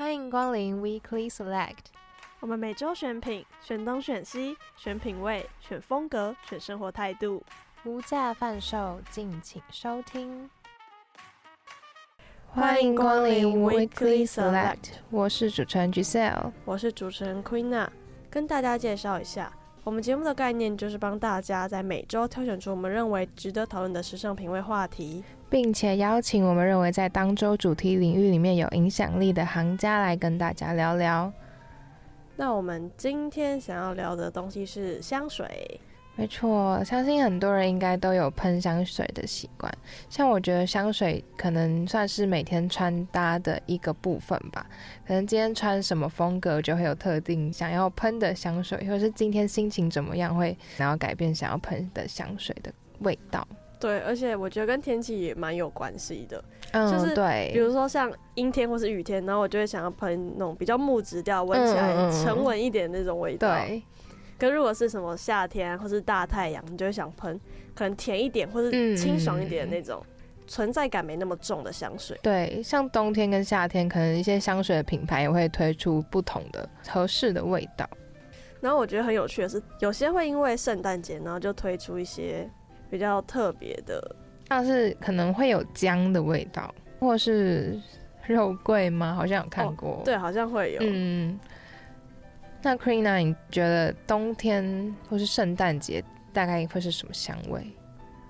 欢迎光临 Weekly Select。我们每周选品，选东选西，选品味，选风格，选生活态度，无价贩售，敬请收听。欢迎光临 Weekly Select。我是主持人 Giselle，我是主持人 Queena，跟大家介绍一下。我们节目的概念就是帮大家在每周挑选出我们认为值得讨论的时尚品味话题，并且邀请我们认为在当周主题领域里面有影响力的行家来跟大家聊聊。那我们今天想要聊的东西是香水。没错，相信很多人应该都有喷香水的习惯。像我觉得香水可能算是每天穿搭的一个部分吧。可能今天穿什么风格，就会有特定想要喷的香水，或者是今天心情怎么样，会想要改变想要喷的香水的味道。对，而且我觉得跟天气也蛮有关系的。嗯，就是对，比如说像阴天或是雨天，然后我就会想要喷那种比较木质调、闻起来沉稳一点的那种味道。对。可如果是什么夏天或是大太阳，你就会想喷可能甜一点或是清爽一点的那种，存在感没那么重的香水。对，像冬天跟夏天，可能一些香水的品牌也会推出不同的合适的味道。然后我觉得很有趣的是，有些会因为圣诞节，然后就推出一些比较特别的，像是可能会有姜的味道，或是肉桂吗？好像有看过。哦，对，好像会有。嗯。那 Queena，你觉得冬天或是圣诞节大概会是什么香味？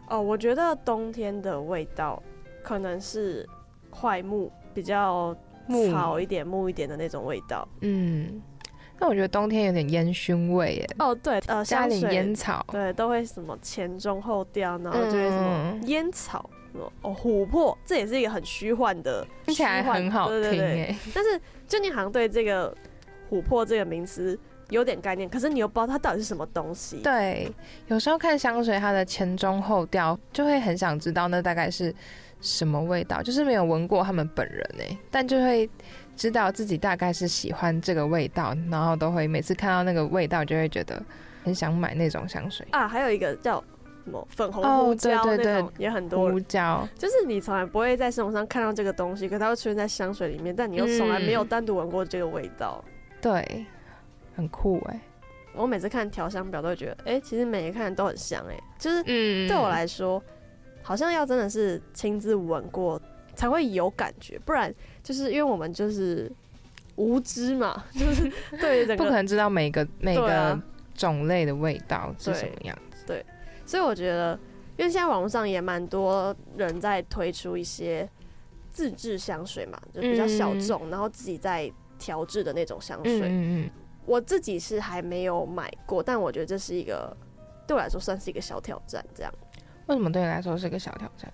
哦，我觉得冬天的味道可能是快木，比较草一点、木，木一点的那种味道。嗯，那我觉得冬天有点烟熏味耶。哦，对，呃，加点烟草，对，都会什么前中后调，然后就会什么烟草，哦，琥珀，这也是一个很虚幻的，听起来很好听，对对对，但是就你好像对这个。琥珀这个名词有点概念，可是你又不知道它到底是什么东西。对，有时候看香水，它的前中后调就会很想知道那大概是什么味道，就是没有闻过他们本人哎，但就会知道自己大概是喜欢这个味道，然后都会每次看到那个味道就会觉得很想买那种香水啊。还有一个叫什么粉红胡椒那种，对也很多胡椒，就是你从来不会在生活上看到这个东西，可它会出现在香水里面，但你又从来没有单独闻过这个味道。嗯对，很酷哎！我每次看调香表都会觉得，哎、欸，其实每一看都很香哎。就是，对我来说，嗯、好像要真的是亲自闻过才会有感觉，不然就是因为我们就是无知嘛，就是 对整个不可能知道每个每个种类的味道是什么样子。对，对，所以我觉得，因为现在网络上也蛮多人在推出一些自制香水嘛，就比较小众，嗯、然后自己在。调制的那种香水，嗯嗯，我自己是还没有买过，但我觉得这是一个对我来说算是一个小挑战。这样，为什么对你来说是一个小挑战？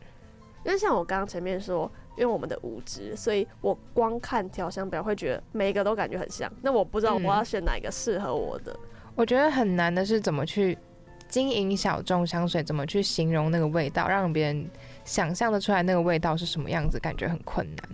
因为像我刚刚前面说，因为我们的无知，所以我光看调香表会觉得每一个都感觉很像。那我不知道我要选哪一个适合我的。嗯。我觉得很难的是怎么去经营小众香水，怎么去形容那个味道，让别人想象得出来那个味道是什么样子，感觉很困难。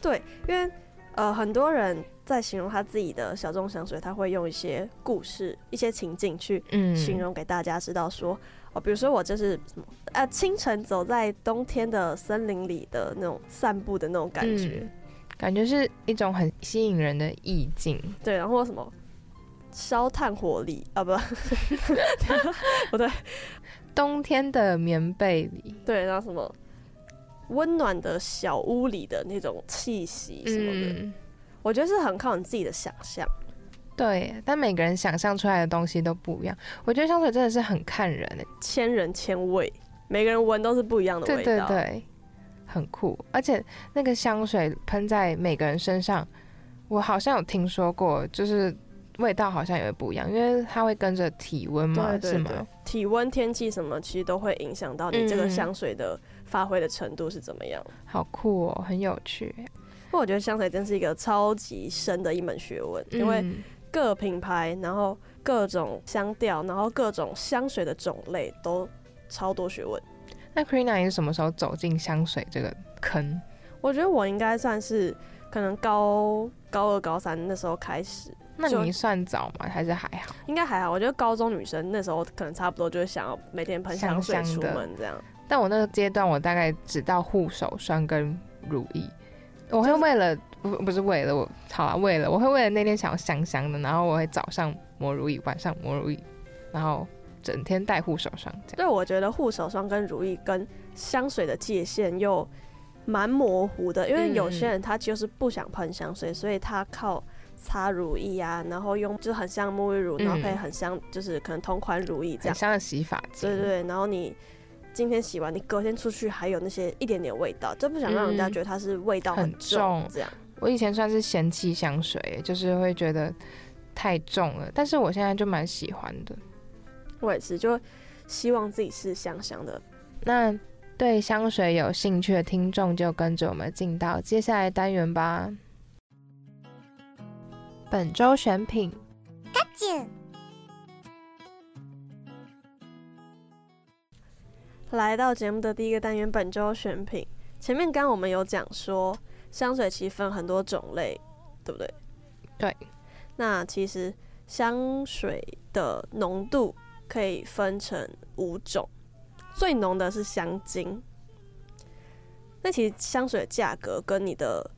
对，因为。呃，很多人在形容他自己的小众香水，他会用一些故事、一些情境去形容给大家知道说，说、嗯、哦，比如说我就是什么？呃，清晨走在冬天的森林里的那种散步的那种感觉，嗯、感觉是一种很吸引人的意境。对，然后什么烧炭火里啊，不，不 对，冬天的棉被里，对，然后什么？温暖的小屋里的那种气息什么的，嗯，我觉得是很靠你自己的想象。对，但每个人想象出来的东西都不一样。我觉得香水真的是很看人，千人千味，每个人闻都是不一样的味道。对对对，很酷。而且那个香水喷在每个人身上，我好像有听说过，就是味道好像也会不一样，因为它会跟着体温嘛，对对对，是吗？体温、天气什么，其实都会影响到你这个香水的。嗯发挥的程度是怎么样？好酷哦，很有趣。不过我觉得香水真是一个超级深的一门学问，嗯，因为各品牌，然后各种香调，然后各种香水的种类都超多学问。那 Queena 你是什么时候走进香水这个坑？我觉得我应该算是可能高高二、高三那时候开始。那你算早吗？还是还好？应该还好。我觉得高中女生那时候可能差不多就是想要每天喷香水出门这样。但我那个阶段，我大概只到护手霜跟乳液。我会为了不不是为了我，好了，为了我会为了那天想要香香的，然后我会早上抹乳液，晚上抹乳液，然后整天带护手霜。对，我觉得护手霜跟乳液跟香水的界限又蛮模糊的，因为有些人他就是不想喷香水，嗯、所以他靠擦乳液啊，然后用就很像沐浴乳，然后可以很香，就是可能同款乳液这样，很香的洗发剂。对，对对，然后你。今天洗完，你隔天出去还有那些一点点味道，就不想让人家觉得它是味道很重。这样，我以前算是嫌弃香水，就是会觉得太重了，但是我现在就蛮喜欢的。我也是，就希望自己是香香的。那对香水有兴趣的听众，就跟着我们进到接下来单元吧。本周选品。来到节目的第一个单元，本周选品。前面刚刚我们有讲说，香水其实分很多种类，对不对？对。那其实香水的浓度可以分成五种，最浓的是香精。那其实香水的价格跟你的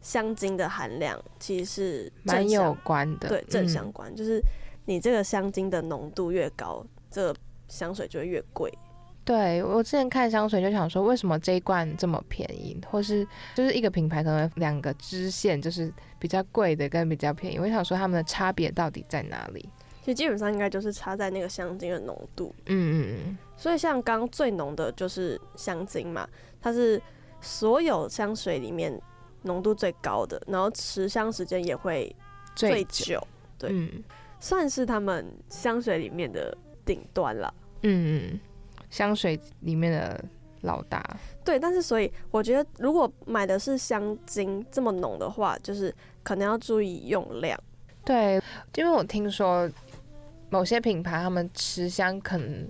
香精的含量其实是蛮有关的，对，正相关。嗯、就是你这个香精的浓度越高，这个香水就会越贵。对，我之前看香水就想说，为什么这一罐这么便宜，或是就是一个品牌可能两个支线就是比较贵的跟比较便宜，我想说它们的差别到底在哪里？其实基本上应该就是差在那个香精的浓度。嗯嗯嗯。所以像刚最浓的就是香精嘛，它是所有香水里面浓度最高的，然后持香时间也会最久。对，嗯、算是他们香水里面的顶端了。嗯嗯。香水里面的老大，对，但是所以我觉得，如果买的是香精这么浓的话，就是可能要注意用量。对，因为我听说某些品牌他们持香可能，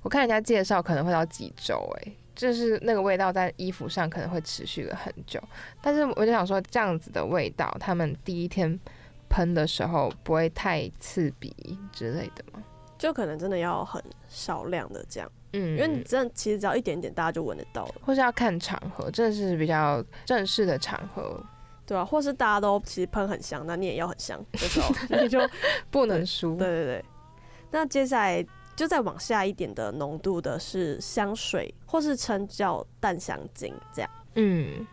我看人家介绍可能会到几周，哎，就是那个味道在衣服上可能会持续了很久。但是我就想说，这样子的味道，他们第一天喷的时候不会太刺鼻之类的吗？就可能真的要很少量的这样。嗯，因为你真的其实只要一点点，大家就闻得到了。或是要看场合，真的是比较正式的场合，对啊，或是大家都其实喷很香，那你也要很香的时候，你 就不能输。对对对。那接下来就再往下一点的浓度的是香水，或是称叫淡香精这样。嗯，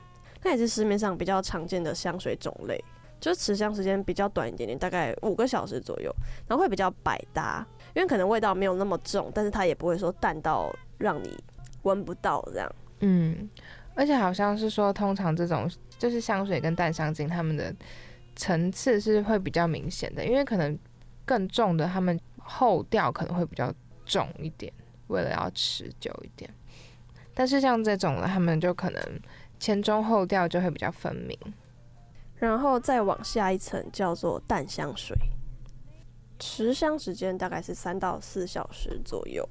那也是市面上比较常见的香水种类，就是持香时间比较短一点点，大概五个小时左右，然后会比较百搭。因为可能味道没有那么重，但是它也不会说淡到让你闻不到这样。嗯，而且好像是说，通常这种就是香水跟淡香精，它们的层次是会比较明显的，因为可能更重的，它们后调可能会比较重一点，为了要持久一点。但是像这种的，他们就可能前中后调就会比较分明。然后再往下一层叫做淡香水。持香时间大概是三到四小时左右，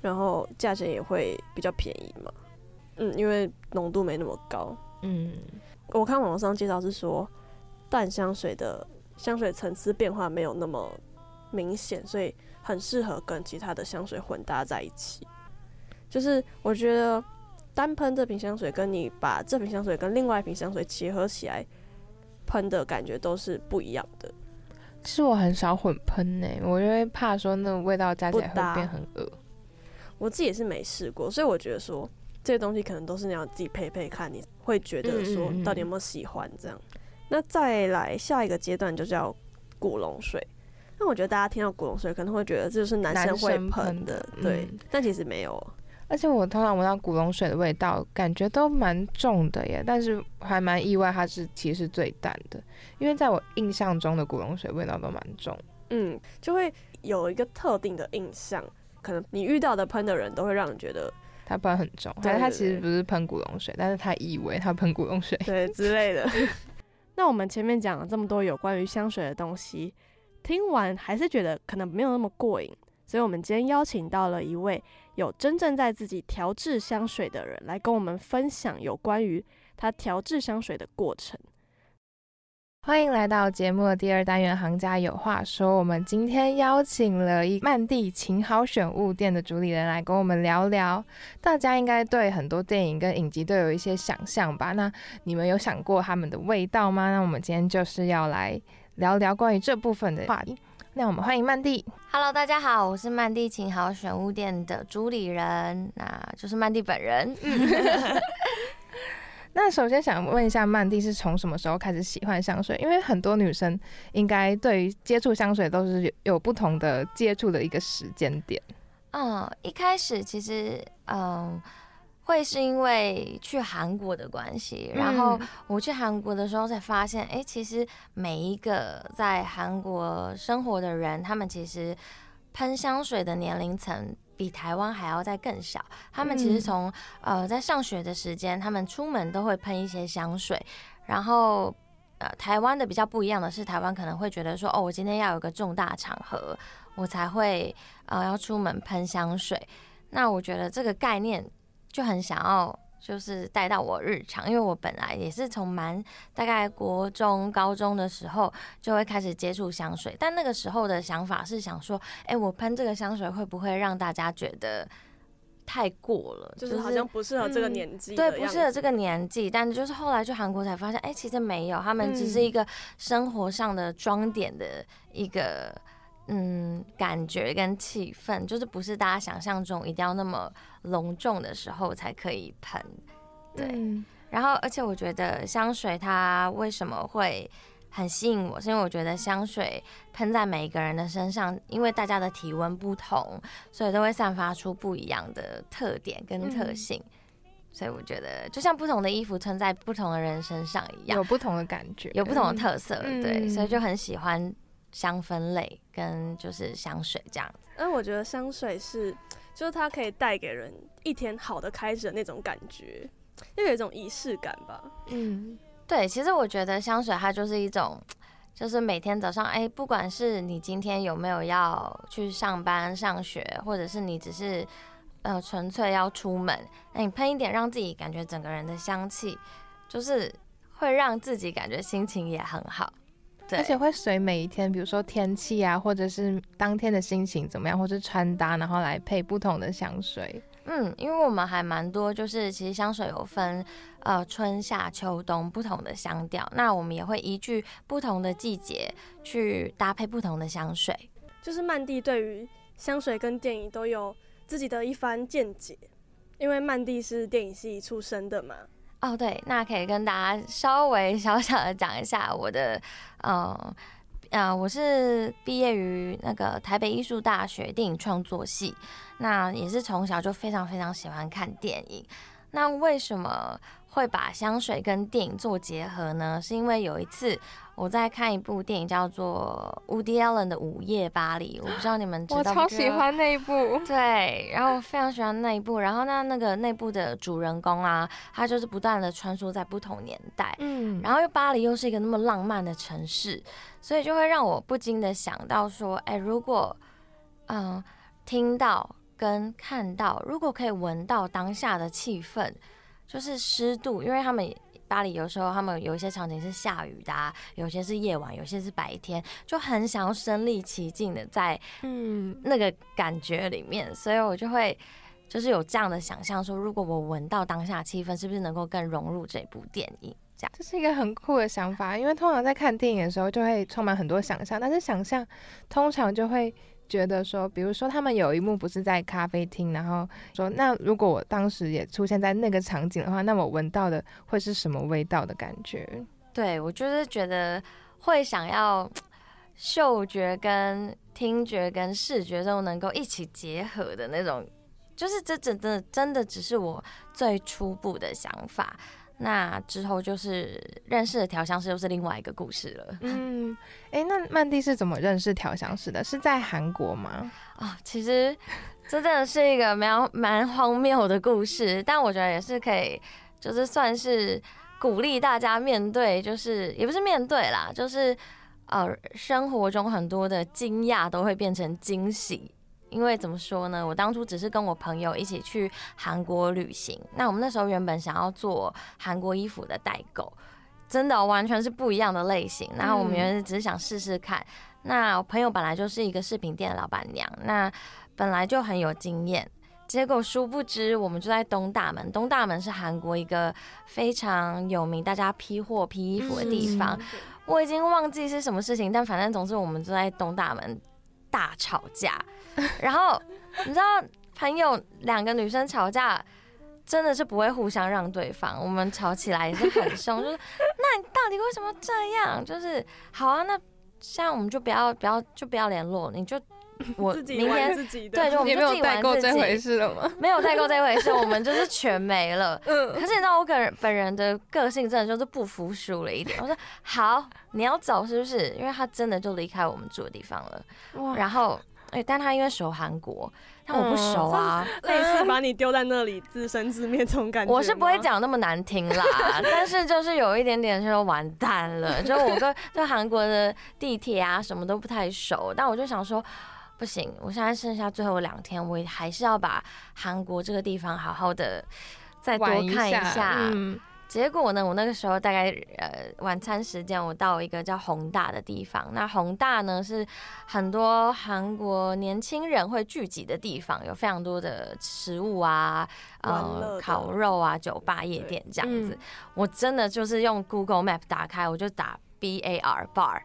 然后价钱也会比较便宜嘛。嗯，因为浓度没那么高。嗯，我看网上介绍是说，淡香水的香水层次变化没有那么明显，所以很适合跟其他的香水混搭在一起。就是我觉得单喷这瓶香水，跟你把这瓶香水跟另外一瓶香水结合起来喷的感觉都是不一样的。其实我很少混喷呢，我因为怕说那个味道加起来会变很恶。我自己也是没试过，所以我觉得说这些东西可能都是你要自己配配看，你会觉得说到底有没有喜欢这样。嗯嗯嗯。那再来下一个阶段就叫古龙水。那我觉得大家听到古龙水可能会觉得这就是男生会喷的，对，嗯、但其实没有。而且我通常闻到古龙水的味道，感觉都蛮重的耶，但是还蛮意外，它是其实最淡的，因为在我印象中的古龙水味道都蛮重，嗯，就会有一个特定的印象，可能你遇到的喷的人都会让你觉得他喷很重，但是他其实不是喷古龙水，但是他以为他喷古龙水，对之类的。那我们前面讲了这么多有关于香水的东西，听完还是觉得可能没有那么过瘾。所以，我们今天邀请到了一位有真正在自己调制香水的人，来跟我们分享有关于他调制香水的过程。欢迎来到节目的第二单元《行家有话说》。我们今天邀请了一曼蒂晴好选物店的主理人来跟我们聊聊。大家应该对很多电影跟影集都有一些想象吧？那你们有想过他们的味道吗？那我们今天就是要来聊聊关于这部分的话题。那我们欢迎曼蒂。Hello，大家好，我是曼蒂晴好选物店的主理人，那就是曼蒂本人。那首先想问一下，曼蒂是从什么时候开始喜欢香水？因为很多女生应该对于接触香水都是有有不同的接触的一个时间点。嗯，一开始其实嗯会是因为去韩国的关系，然后我去韩国的时候才发现，哎、欸，其实每一个在韩国生活的人，他们其实喷香水的年龄层。比台湾还要再更小，他们其实从呃在上学的时间，他们出门都会喷一些香水。然后呃台湾的比较不一样的是，台湾可能会觉得说，哦，我今天要有个重大场合，我才会呃要出门喷香水。那我觉得这个概念就很想要。就是带到我日常，因为我本来也是从蛮大概国中、高中的时候就会开始接触香水，但那个时候的想法是想说，哎、欸，我喷这个香水会不会让大家觉得太过了？就是好像不适合这个年纪、嗯，对，不适合这个年纪。但就是后来去韩国才发现，哎、欸，其实没有，他们只是一个生活上的装点的一个。嗯，感觉跟气氛就是不是大家想象中一定要那么隆重的时候才可以喷，对。嗯、然后，而且我觉得香水它为什么会很吸引我，是因为我觉得香水喷在每一个人的身上，因为大家的体温不同，所以都会散发出不一样的特点跟特性。嗯、所以我觉得就像不同的衣服穿在不同的人身上一样，有不同的感觉，有不同的特色，嗯、对。所以就很喜欢。香氛类跟就是香水这样子，嗯，我觉得香水是，就是它可以带给人一天好的开始的那种感觉，又有一种仪式感吧。嗯，对，其实我觉得香水它就是一种，就是每天早上，哎、欸，不管是你今天有没有要去上班、上学，或者是你只是呃纯粹要出门，那你喷一点，让自己感觉整个人的香气，就是会让自己感觉心情也很好。而且会随每一天，比如说天气啊，或者是当天的心情怎么样，或是穿搭，然后来配不同的香水。嗯，因为我们还蛮多，就是其实香水有分呃春夏秋冬不同的香调，那我们也会依据不同的季节去搭配不同的香水。就是曼蒂对于香水跟电影都有自己的一番见解，因为曼蒂是电影系出身的嘛。哦，对，那可以跟大家稍微小小的讲一下我的，嗯，啊，我是毕业于那个台北艺术大学电影创作系，那也是从小就非常非常喜欢看电影。那为什么会把香水跟电影做结合呢？是因为有一次。我在看一部电影，叫做 Woody Allen 的《午夜巴黎》，我不知道你们知道？我超喜欢那一部。对，然后我非常喜欢那一部。然后那那个那部的主人公啊，他就是不断的穿梭在不同年代，嗯，然后又巴黎又是一个那么浪漫的城市，所以就会让我不禁的想到说，哎，如果嗯听到跟看到，如果可以闻到当下的气氛，就是湿度，因为他们。巴黎有时候他们有一些场景是下雨的啊，有些是夜晚，有些是白天，就很想要身临其境的在嗯那个感觉里面，嗯、所以我就会就是有这样的想象说，如果我闻到当下气氛，是不是能够更融入这部电影？这样，这是一个很酷的想法，因为通常在看电影的时候就会充满很多想象，但是想象通常就会。觉得说，比如说他们有一幕不是在咖啡厅，然后说，那如果我当时也出现在那个场景的话，那我闻到的会是什么味道的感觉？对，我就是觉得会想要嗅觉跟听觉跟视觉都能够一起结合的那种，就是这真的真的只是我最初步的想法。那之后就是认识的调香师，又是另外一个故事了。嗯，哎、欸，那曼蒂是怎么认识调香师的？是在韩国吗？啊、哦，其实这真的是一个蛮蛮荒谬的故事，但我觉得也是可以，就是算是鼓励大家面对，就是也不是面对啦，就是呃生活中很多的惊讶都会变成惊喜。因为怎么说呢？我当初只是跟我朋友一起去韩国旅行。那我们那时候原本想要做韩国衣服的代购，真的完全是不一样的类型。然后我们原来只是想试试看。那我朋友本来就是一个饰品店的老板娘，那本来就很有经验。结果殊不知，我们就在东大门。东大门是韩国一个非常有名，大家批货、批衣服的地方。我已经忘记是什么事情，但反正总之我们就在东大门大吵架。然后你知道，朋友两个女生吵架，真的是不会互相让对方。我们吵起来也是很凶，就是那你到底为什么这样？就是好啊，那现在我们就不要不要就不要联络，你就。我明天对，就我们就自己玩自己。这回事了吗？没有代购这回事，我们就是全没了。嗯。可是你知道我个人本人的个性真的就是不服输了一点。我说好，你要走是不是？因为他真的就离开我们住的地方了。哇。然后，哎，但他因为熟韩国，但我不熟啊。类似把你丢在那里自生自灭这种感觉。我是不会讲那么难听啦，但是就是有一点点就完蛋了。就我跟对韩国的地铁啊什么都不太熟，但我就想说。不行，我现在剩下最后两天，我还是要把韩国这个地方好好的再多看一下。一下嗯、结果呢，我那个时候大概呃晚餐时间，我到一个叫宏大的地方。那宏大呢是很多韩国年轻人会聚集的地方，有非常多的食物啊，呃，烤肉啊，酒吧、夜店这样子。嗯、我真的就是用 Google Map 打开，我就打 B A R bar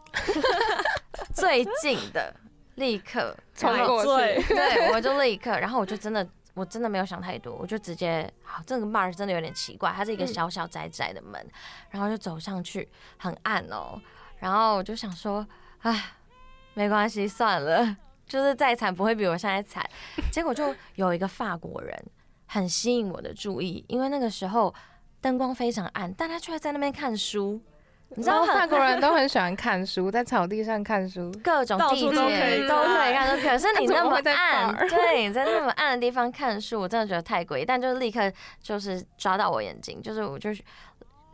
最近的。立刻冲过去，对，我就立刻，然后我就真的，我真的没有想太多，我就直接，好，这个 bar 真的有点奇怪，它是一个小小窄窄的门，然后就走上去，很暗哦，然后我就想说，唉，没关系，算了，就是再惨不会比我现在惨，结果就有一个法国人很吸引我的注意，因为那个时候灯光非常暗，但他却在那边看书。你知道法国人都很喜欢看书，在草地上看书，各种地点都可以看书。可是你那么暗，对，在那么暗的地方看书，我真的觉得太诡异。但就是立刻就是抓到我眼睛，就是我就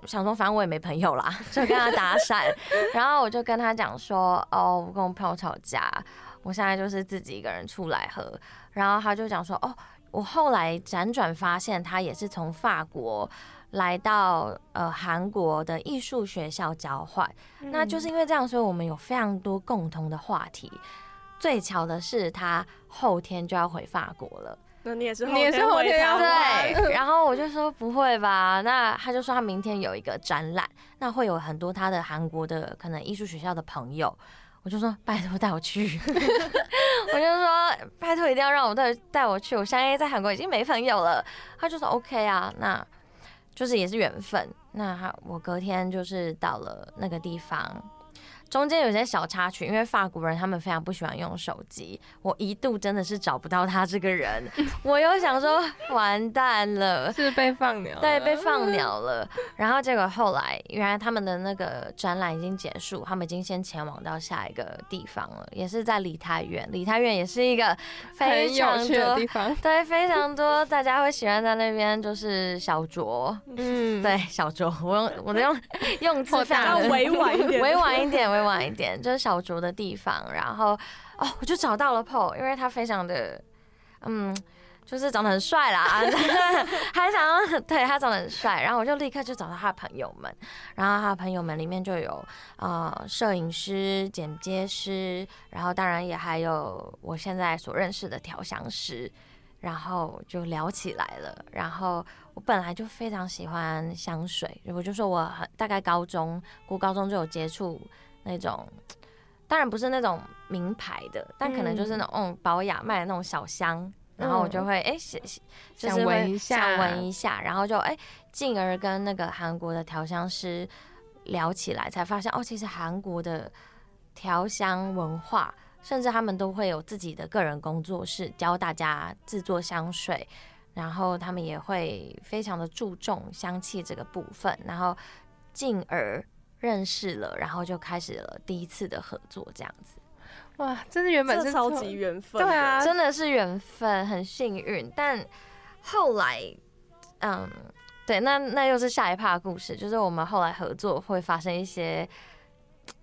想说，反正我也没朋友啦，就跟他搭讪。然后我就跟他讲说，哦，我跟我朋友吵架，我现在就是自己一个人出来喝。然后他就讲说，哦，我后来辗转发现，他也是从法国。来到呃韩国的艺术学校交换，嗯、那就是因为这样，所以我们有非常多共同的话题。最巧的是，他后天就要回法国了。那你也是，你也是后天要回？对。然后我就说不会吧，那他就说他明天有一个展览，那会有很多他的韩国的可能艺术学校的朋友。我就说拜托带我去，我就说拜托一定要让我带带我去。我相信在韩国已经没朋友了。他就说 OK 啊，那。就是也是缘分，那我隔天就是到了那个地方。中间有些小插曲，因为法国人他们非常不喜欢用手机，我一度真的是找不到他这个人。我又想说，完蛋了，是被放鸟了，对，被放 鸟了。然后结果后来，原来他们的那个展览已经结束，他们已经先前往到下一个地方了，也是在梨泰院。梨泰院也是一个非常多的地方，对，非常多大家会喜欢在那边就是小酌，嗯，对，小酌。我用我的用 用词非常委婉一点，委婉一点，委。晚一点，就是小酌的地方，然后哦，我就找到了 Paul，因为他非常的，嗯，就是长得很帅啦，还想要对他长得很帅，然后我就立刻就找到他的朋友们，然后他的朋友们里面就有呃摄影师、剪接师，然后当然也还有我现在所认识的调香师，然后就聊起来了，然后我本来就非常喜欢香水，我就说我很大概高中过高中就有接触。那种当然不是那种名牌的，但可能就是那种宝雅卖的那种小香，嗯、然后我就会哎，想、欸、就是闻一下，想闻一下，然后就哎，进、欸、而跟那个韩国的调香师聊起来，才发现哦，其实韩国的调香文化，甚至他们都会有自己的个人工作室，教大家制作香水，然后他们也会非常的注重香气这个部分，然后进而。认识了，然后就开始了第一次的合作，这样子。哇，真的原本是超级缘分，对啊，真的是缘分，很幸运。但后来，嗯，对，那那又是下一趴的故事，就是我们后来合作会发生一些，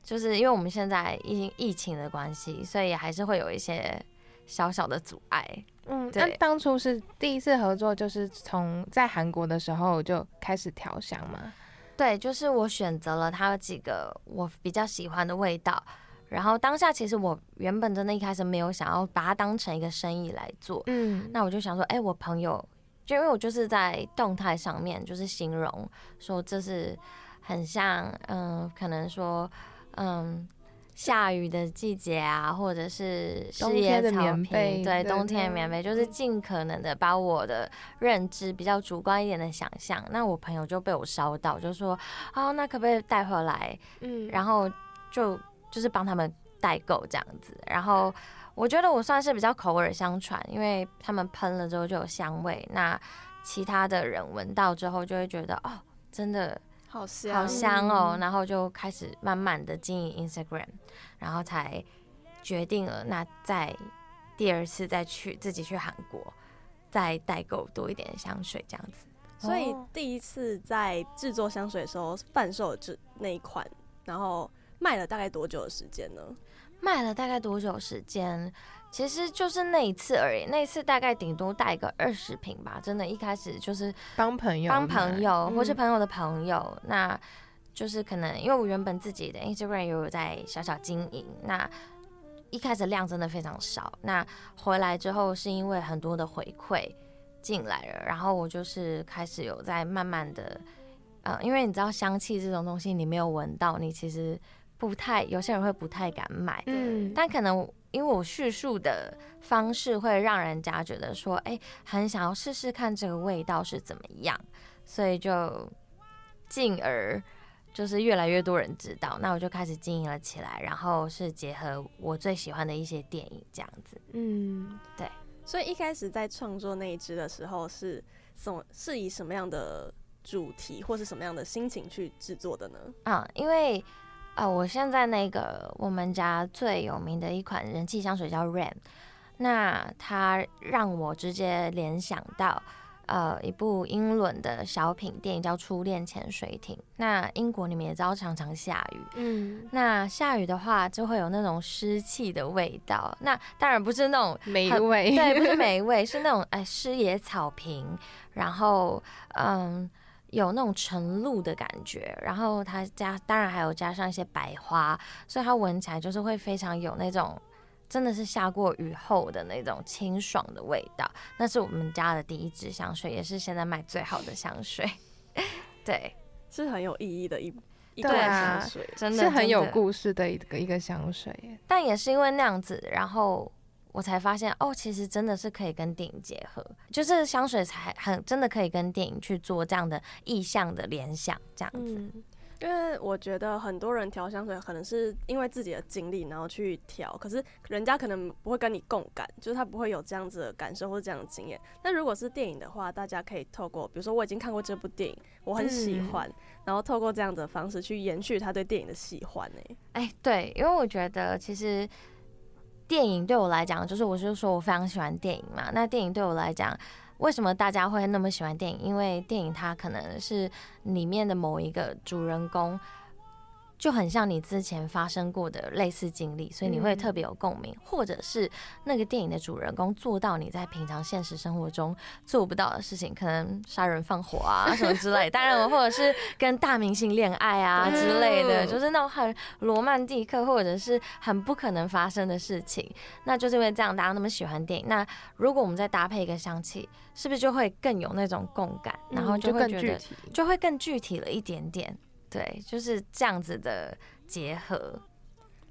就是因为我们现在疫疫情的关系，所以还是会有一些小小的阻碍。嗯，那当初是第一次合作，就是从在韩国的时候就开始调香吗？对，就是我选择了它几个我比较喜欢的味道。然后当下其实我原本真的一开始没有想要把它当成一个生意来做，嗯，那我就想说，哎，我朋友，就因为我就是在动态上面就是形容说这是很像，嗯、呃，可能说，嗯，下雨的季节啊，或者是事业草坪，对，冬天的棉被，就是尽可能的把我的认知比较主观一点的想象，那我朋友就被我烧到，就说，哦，那可不可以带回来？嗯，然后就。就是帮他们代购这样子，然后我觉得我算是比较口耳相传，因为他们喷了之后就有香味，那其他的人闻到之后就会觉得哦，真的好香好香哦，然后就开始慢慢的经营 Instagram，然后才决定了那再第二次再去自己去韩国再代购多一点香水这样子。所以第一次在制作香水的时候贩售这那一款，然后。卖了大概多久的时间呢？卖了大概多久时间？其实就是那一次而已，那一次大概顶多带个二十瓶吧。真的，一开始就是帮朋友、帮朋友或是朋友的朋友，嗯、那就是可能因为我原本自己的 Instagram 也有在小小经营，那一开始量真的非常少。那回来之后是因为很多的回馈进来了，然后我就是开始有在慢慢的，呃，因为你知道香气这种东西，你没有闻到，你其实。不太，有些人会不太敢买，嗯，但可能因为我叙述的方式会让人家觉得说，哎、欸，很想要试试看这个味道是怎么样，所以就进而就是越来越多人知道，那我就开始经营了起来，然后是结合我最喜欢的一些电影这样子，嗯，对，所以一开始在创作那一支的时候是什么，是以什么样的主题或是什么样的心情去制作的呢？啊、嗯，因为。啊、呃，我现在那个我们家最有名的一款人气香水叫 Rain，那它让我直接联想到呃一部英伦的小品电影叫《初恋潜水艇》。那英国你们也知道常常下雨，嗯，那下雨的话就会有那种湿气的味道。那当然不是那种霉味，对，不是 霉味，是那种哎湿野草坪，然后嗯。有那种晨露的感觉，然后它加当然还有加上一些白花，所以它闻起来就是会非常有那种真的是下过雨后的那种清爽的味道。那是我们家的第一支香水，也是现在卖最好的香水。对，是很有意义的一一罐香水，真的是很有故事的一个一个香水。但也是因为那样子，然后。我才发现哦，其实真的是可以跟电影结合，就是香水才很真的可以跟电影去做这样的意象的联想，这样子。嗯，因为我觉得很多人调香水可能是因为自己的经历，然后去调，可是人家可能不会跟你共感，就是他不会有这样子的感受或者这样的经验。那如果是电影的话，大家可以透过，比如说我已经看过这部电影，我很喜欢，嗯，然后透过这样的方式去延续他对电影的喜欢。哎，哎，对，因为我觉得其实。电影对我来讲，就是我是说我非常喜欢电影嘛。那电影对我来讲，为什么大家会那么喜欢电影？因为电影它可能是里面的某一个主人公。就很像你之前发生过的类似经历，所以你会特别有共鸣，嗯，或者是那个电影的主人公做到你在平常现实生活中做不到的事情，可能杀人放火啊什么之类。当然，或者是跟大明星恋爱啊之类的，就是那种很罗曼蒂克或者是很不可能发生的事情。那就是因为这样，大家那么喜欢电影。那如果我们再搭配一个香气，是不是就会更有那种共感？然后就会觉得就会更具体了一点点。对，就是这样子的结合。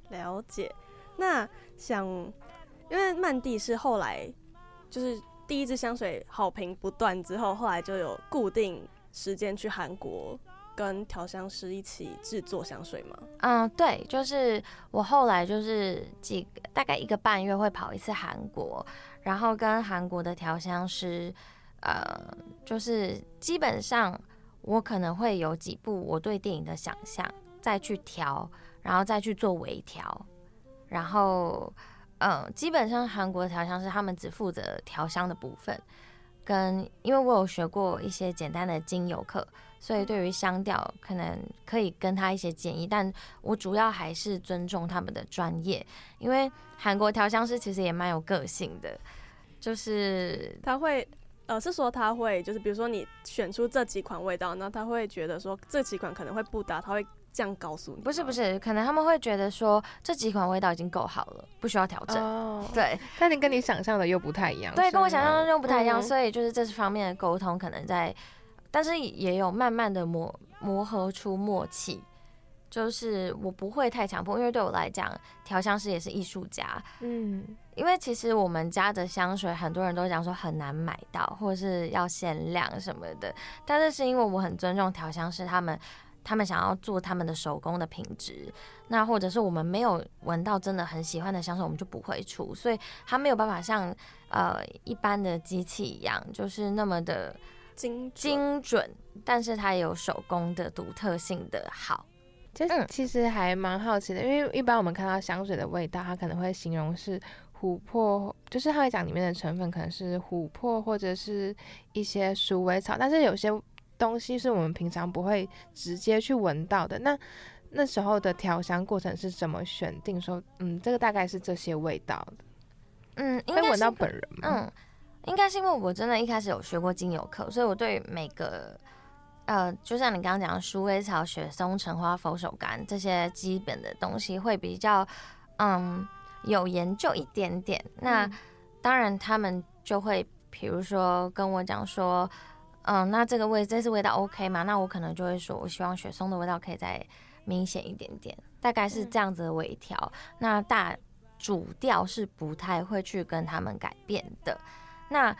了解。那想，因为曼蒂是后来就是第一支香水好评不断之后，后来就有固定时间去韩国跟调香师一起制作香水吗？嗯，对，就是我后来就是几个大概一个半月会跑一次韩国，然后跟韩国的调香师，呃，就是基本上。我可能会有几部我对电影的想象，再去调，然后再去做微调，然后，嗯，基本上韩国调香师他们只负责调香的部分，跟因为我有学过一些简单的精油课，所以对于香调可能可以跟他一些建议，但我主要还是尊重他们的专业，因为韩国调香师其实也蛮有个性的，就是他会。呃，是说他会就是比如说你选出这几款味道，然后他会觉得说这几款可能会不搭，他会这样告诉你。不是不是，可能他们会觉得说这几款味道已经够好了，不需要调整。哦，对，但你跟你想象的又不太一样。对，跟我想象的又不太一样，嗯，所以就是这方面的沟通可能在，但是也有慢慢的磨磨合出默契。就是我不会太强迫，因为对我来讲，调香师也是艺术家。嗯，因为其实我们家的香水，很多人都讲说很难买到，或者是要限量什么的。但是是因为我很尊重调香师，他们他们想要做他们的手工的品质。那或者是我们没有闻到真的很喜欢的香水，我们就不会出。所以它没有办法像呃一般的机器一样，就是那么的精精准，但是它也有手工的独特性的好。其实其实还蛮好奇的，因为一般我们看到香水的味道，它可能会形容是琥珀，就是他会讲里面的成分可能是琥珀或者是一些鼠尾草，但是有些东西是我们平常不会直接去闻到的。那那时候的调香过程是怎么选定说，嗯，这个大概是这些味道的？嗯，应该闻到本人吗？嗯，应该是因为我真的一开始有学过精油课，所以我对每个。呃，就像你刚刚讲的，鼠尾草、雪松、橙花、佛手柑这些基本的东西会比较，嗯，有研究一点点。那当然，他们就会，比如说跟我讲说，嗯，那这个味，这次味道 OK 吗？那我可能就会说，我希望雪松的味道可以再明显一点点，大概是这样子的微调。那大主调是不太会去跟他们改变的。那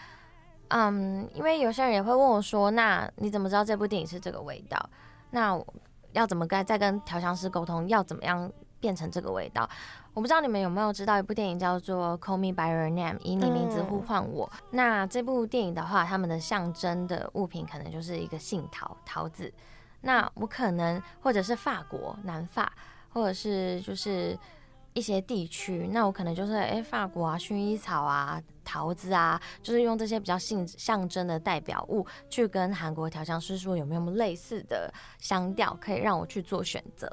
嗯，因为有些人也会问我说：“那你怎么知道这部电影是这个味道？那我要怎么跟再跟调香师沟通？要怎么样变成这个味道？”我不知道你们有没有知道一部电影叫做《Call Me by Your Name》，以你名字呼唤我。嗯。那这部电影的话，他们的象征的物品可能就是一个杏桃桃子。那我可能或者是法国南法，或者是就是。一些地区，那我可能就是哎、欸，法国啊，薰衣草啊，桃子啊，就是用这些比较性象征的代表物，去跟韩国调香师说有没有类似的香调，可以让我去做选择。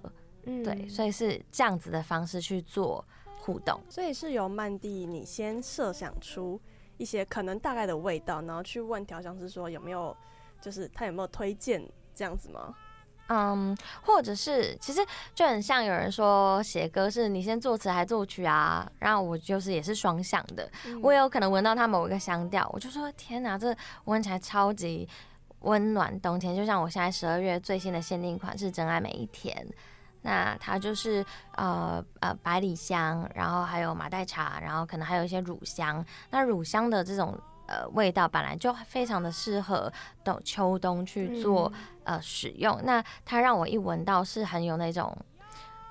嗯，对，所以是这样子的方式去做互动。所以是由曼蒂你先设想出一些可能大概的味道，然后去问调香师说有没有，就是他有没有推荐这样子吗？嗯，或者是其实就很像有人说写歌是你先作词还作曲啊，然后我就是也是双向的，嗯，我也有可能闻到它某一个香调，我就说天哪，这闻起来超级温暖，冬天就像我现在十二月最新的限定款是真爱每一天，那它就是呃呃百里香，然后还有马黛茶，然后可能还有一些乳香，那乳香的这种。呃，味道本来就非常的适合冬秋冬去做、嗯、呃使用。那它让我一闻到是很有那种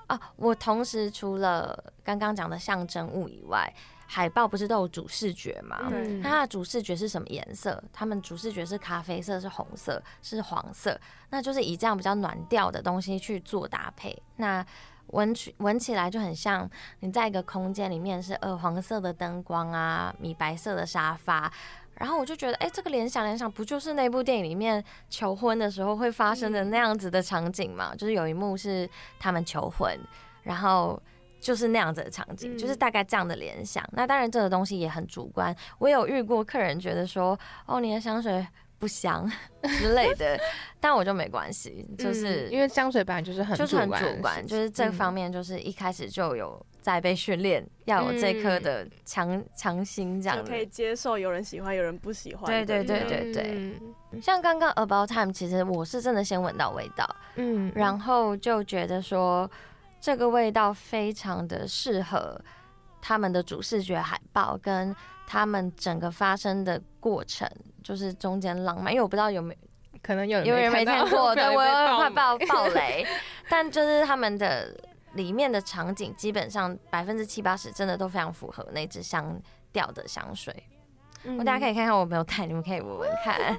啊，我同时除了刚刚讲的象征物以外，海报不是都有主视觉吗？嗯、那它的主视觉是什么颜色？他们主视觉是咖啡色，是红色，是黄色。那就是以这样比较暖调的东西去做搭配。那闻起闻起来就很像你在一个空间里面是呃黄色的灯光啊，米白色的沙发，然后我就觉得，哎、欸，这个联想联想不就是那部电影里面求婚的时候会发生的那样子的场景嘛？就是有一幕是他们求婚，然后就是那样子的场景，就是大概这样的联想。那当然这个东西也很主观，我有遇过客人觉得说，哦，你的香水。不香 之类的，但我就没关系，就是、嗯、因为香水本来就是很就是很主观，就是这方面就是一开始就有在被训练，要有这颗的强强心这样，可以接受有人喜欢，有人不喜欢。对对对对对，嗯、像刚刚 About Time，其实我是真的先闻到味道，嗯，然后就觉得说这个味道非常的适合他们的主视觉海报跟他们整个发生的过程。就是中间浪漫，因为我不知道有没有可能有有人没看过，对，我又怕爆爆 雷。但就是他们的里面的场景，基本上百分之七八十真的都非常符合那支香调的香水。我、嗯、大家可以看看我没有带，你们可以闻闻看。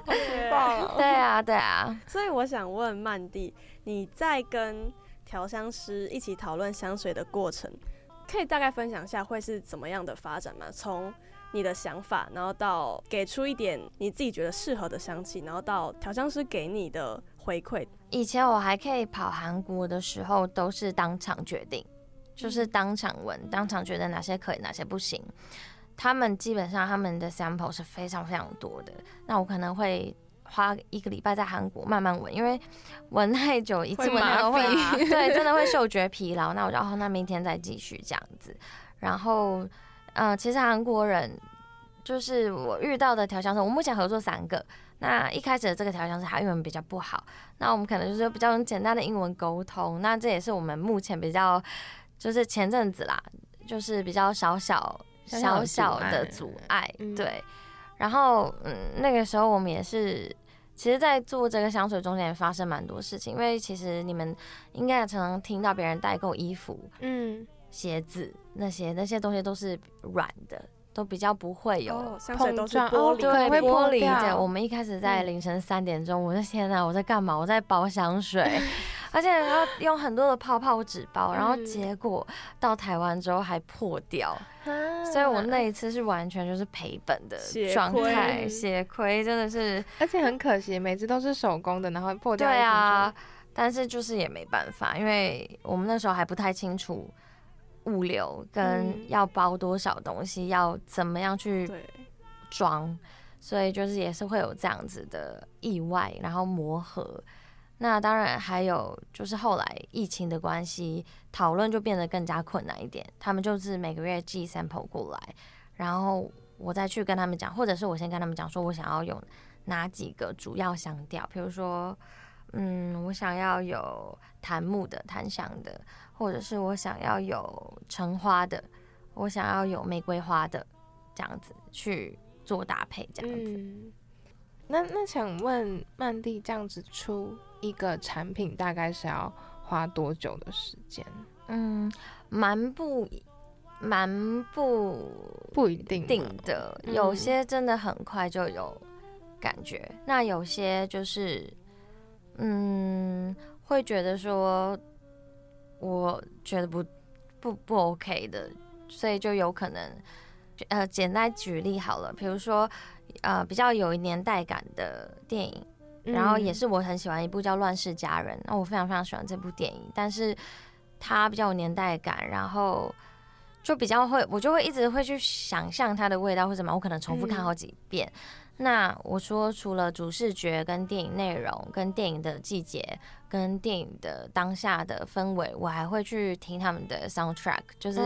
对啊，对啊。所以我想问曼蒂，你在跟调香师一起讨论香水的过程，可以大概分享一下会是怎么样的发展吗？从你的想法，然后到给出一点你自己觉得适合的香气，然后到调香师给你的回馈。以前我还可以跑韩国的时候，都是当场决定，就是当场闻，当场觉得哪些可以，哪些不行。他们基本上他们的 sample 是非常非常多的。那我可能会花一个礼拜在韩国慢慢闻，因为闻太久一次闻太多会，对，真的会嗅觉疲劳。那我就哦那明天再继续这样子。然后，嗯、呃，其实韩国人就是我遇到的调香师，我目前合作三个。那一开始的这个调香师他英文比较不好，那我们可能就是比较用简单的英文沟通。那这也是我们目前比较，就是前阵子啦，就是比较小小小小的阻碍，对。然后，嗯，那个时候我们也是，其实，在做这个香水中间也发生蛮多事情，因为其实你们应该也常常听到别人代购衣服，嗯，鞋子那些那些东西都是软的。都比较不会有碰撞哦，对，会玻璃的。我们一开始在凌晨三点钟，我的天呐，我在干嘛？我在包香水，而且要用很多的泡泡纸包，然后结果到台湾之后还破掉，所以我那一次是完全就是赔本的状态，血亏真的是，而且很可惜，每次都是手工的，然后破掉。对啊，但是就是也没办法，因为我们那时候还不太清楚。物流跟要包多少东西，嗯、要怎么样去装，所以就是也是会有这样子的意外，然后磨合。那当然还有就是后来疫情的关系，讨论就变得更加困难一点。他们就是每个月寄 sample 过来，然后我再去跟他们讲，或者是我先跟他们讲，说我想要有哪几个主要香调，比如说，嗯，我想要有檀木的、檀香的。或者是我想要有橙花的，我想要有玫瑰花的，这样子去做搭配，这样子。嗯、那那想问曼蒂，这样子出一个产品大概是要花多久的时间？嗯，蛮不蛮不不一定定的，有些真的很快就有感觉，嗯、那有些就是嗯，会觉得说。我觉得不不不 OK 的，所以就有可能，呃，简单举例好了，比如说，呃，比较有年代感的电影，然后也是我很喜欢一部叫《乱世佳人》，那我非常非常喜欢这部电影，但是它比较有年代感，然后就比较会，我就会一直会去想象它的味道或什么，我可能重复看好几遍。嗯那我说，除了主视觉、跟电影内容、跟电影的季节、跟电影的当下的氛围，我还会去听他们的 soundtrack，就是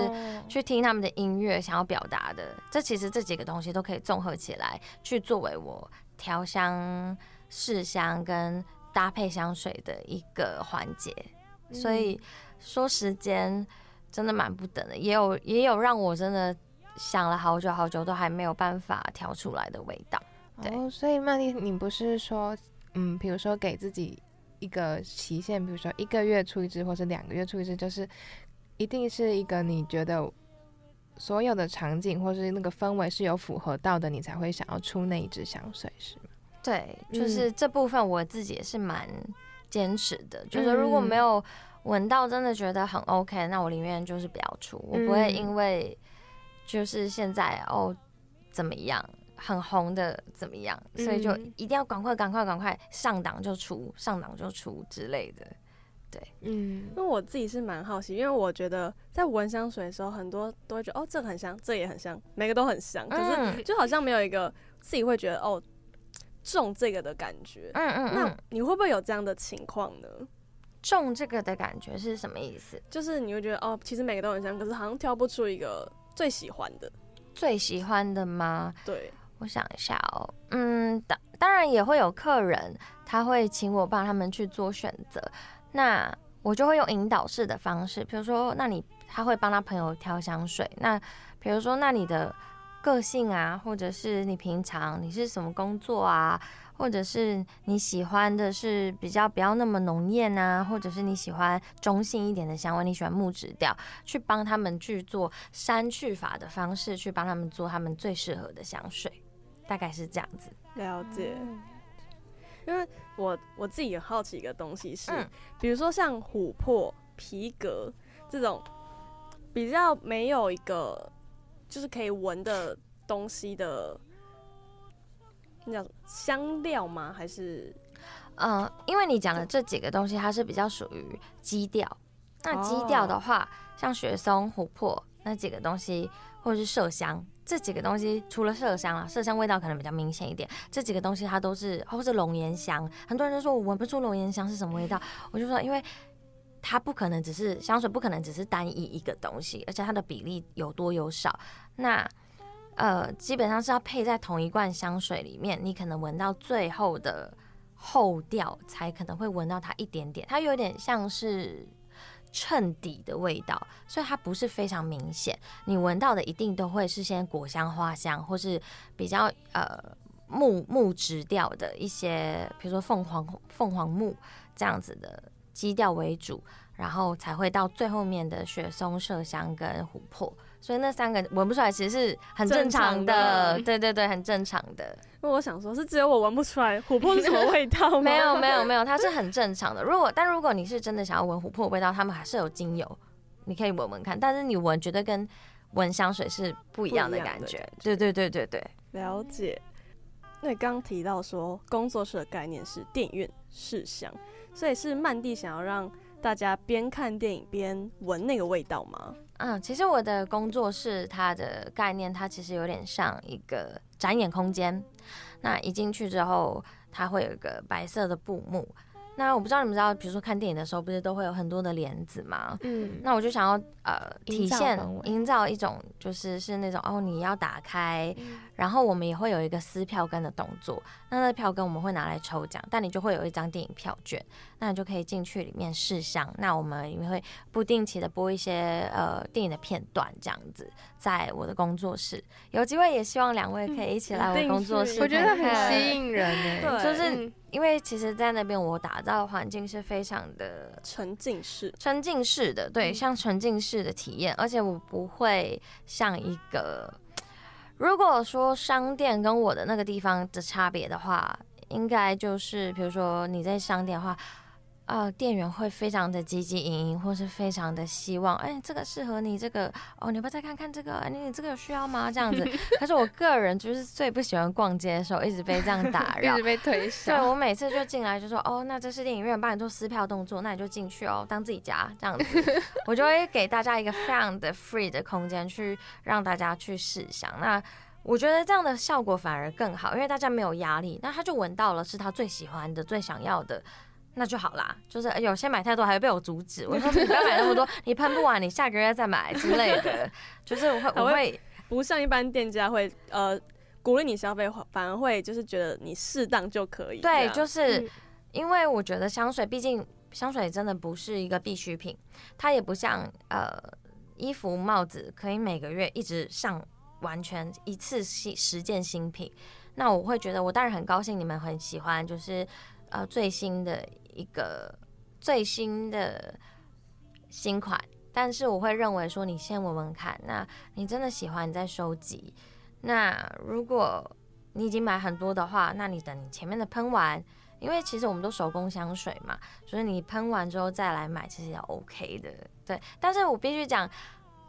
去听他们的音乐想要表达的。这其实这几个东西都可以综合起来，去作为我调香、试香跟搭配香水的一个环节。所以说时间真的蛮不等的，也有也有让我真的想了好久好久都还没有办法调出来的味道。对哦，所以曼丽，你不是说，嗯，比如说给自己一个期限，比如说一个月出一支，或是两个月出一支，就是一定是一个你觉得所有的场景或是那个氛围是有符合到的，你才会想要出那一支香水，是吗？对，就是这部分我自己也是蛮坚持的，嗯、就是如果没有闻到真的觉得很 OK，那我宁愿就是不要出，我不会因为就是现在哦怎么样。很红的怎么样？所以就一定要赶快、赶快、赶快上档就出，上档就出之类的。对，嗯，因为我自己是蛮好奇，因为我觉得在闻香水的时候，很多都会觉得哦，这个很香，这个也很香，每个都很香，可是就好像没有一个自己会觉得哦，中这个的感觉。嗯嗯，那你会不会有这样的情况呢？中这个的感觉是什么意思？就是你会觉得哦，其实每个都很香，可是好像挑不出一个最喜欢的。最喜欢的吗？对。我想一下哦，嗯，当当然也会有客人，他会请我帮他们去做选择，那我就会用引导式的方式，比如说，那你他会帮他朋友挑香水，那比如说，那你的个性啊，或者是你平常你是什么工作啊，或者是你喜欢的是比较不要那么浓艳啊，或者是你喜欢中性一点的香味，你喜欢木质调，去帮他们去做删去法的方式，去帮他们做他们最适合的香水。大概是这样子，了解。因为我我自己也好奇一个东西是，比如说像琥珀、皮革这种比较没有一个就是可以闻的东西的，那叫香料吗？还是？嗯，因为你讲的这几个东西，它是比较属于基调。那基调的话，像雪松、琥珀那几个东西，或者是麝香。这几个东西除了麝香啊，麝香味道可能比较明显一点，这几个东西它都是，或是龙涎香，很多人都说我闻不出龙涎香是什么味道，我就说因为它不可能只是香水，不可能只是单一一个东西，而且它的比例有多有少，那呃基本上是要配在同一罐香水里面，你可能闻到最后的后调才可能会闻到它一点点，它有点像是。衬底的味道，所以它不是非常明显。你闻到的一定都会是些果香、花香，或是比较呃木木质调的一些，比如说凤凰凤凰木这样子的基调为主，然后才会到最后面的雪松、麝香跟琥珀。所以那三个闻不出来，其实是很正常的。对对对，很正常的。因为我想说，是只有我闻不出来琥珀是什么味道吗？没有没有没有，它是很正常的。如果但如果你是真的想要闻琥珀味道，他们还是有精油，你可以闻闻看。但是你闻绝对跟闻香水是不一样的感觉。对对对对对，了解。那你刚刚提到说工作室的概念是电影院试香，所以是曼蒂想要让大家边看电影边闻那个味道吗？嗯，其实我的工作室它的概念，它其实有点像一个展演空间。那一进去之后，它会有一个白色的布幕。那我不知道你们知道，比如说看电影的时候，不是都会有很多的帘子吗？嗯，那我就想要呃体现营造一种就是是那种哦，你要打开，嗯、然后我们也会有一个撕票根的动作。那那票根我们会拿来抽奖，但你就会有一张电影票券，那你就可以进去里面试香。那我们也会不定期的播一些呃电影的片段，这样子在我的工作室。有机会也希望两位可以一起来我的工作室我觉得很吸引人诶，就是。因为其实，在那边我打造的环境是非常的沉浸式，沉浸式的，对，像沉浸式的体验，而且我不会像一个，如果说商店跟我的那个地方的差别的话，应该就是，比如说你在商店的话。呃，店员会非常的积极营营，或是非常的希望，哎，这个适合你，这个哦，你要不要再看看这个？你你这个有需要吗？这样子。可是我个人就是最不喜欢逛街的时候，一直被这样打 扰，一直被推销。对，我每次就进来就说，哦，那这是电影院，帮你做撕票动作，那你就进去哦，当自己家这样子。我就会给大家一个非常的 free 的空间，去让大家去试想。那我觉得这样的效果反而更好，因为大家没有压力，那他就闻到了是他最喜欢的、最想要的。那就好啦，就是有些买太多还会被我阻止。我说 你不要买那么多，你喷不完，你下个月再买之类的。就是我会，我会不像一般店家会呃鼓励你消费，反而会就是觉得你适当就可以。对，就是因为我觉得香水，毕竟香水真的不是一个必需品，它也不像呃衣服、帽子可以每个月一直上完全一次新十件新品。那我会觉得，我当然很高兴你们很喜欢，就是呃最新的。一个最新的新款，但是我会认为说，你先闻闻看，那你真的喜欢，你再收集。那如果你已经买很多的话，那你等你前面的喷完，因为其实我们都手工香水嘛，所以你喷完之后再来买，其实也 OK 的。对，但是我必须讲，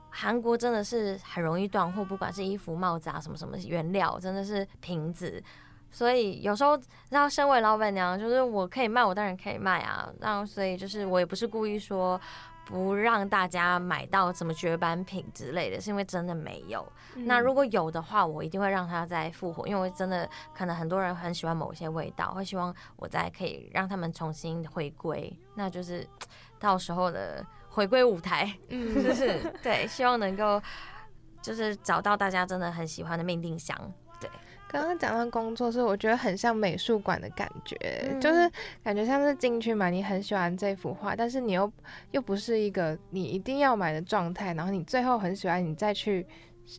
韩国真的是很容易断货，不管是衣服、帽子啊，什么什么原料，真的是瓶子。所以有时候，然后身为老板娘，就是我可以卖，我当然可以卖啊。然后所以就是我也不是故意说不让大家买到什么绝版品之类的，是因为真的没有。嗯、那如果有的话，我一定会让它再复活，因为真的可能很多人很喜欢某些味道，会希望我再可以让他们重新回归。那就是到时候的回归舞台，嗯，就是对，希望能够就是找到大家真的很喜欢的命定香。刚刚讲到工作室，我觉得很像美术馆的感觉，嗯、就是感觉像是进去嘛，你很喜欢这幅画，但是你又又不是一个你一定要买的状态，然后你最后很喜欢，你再去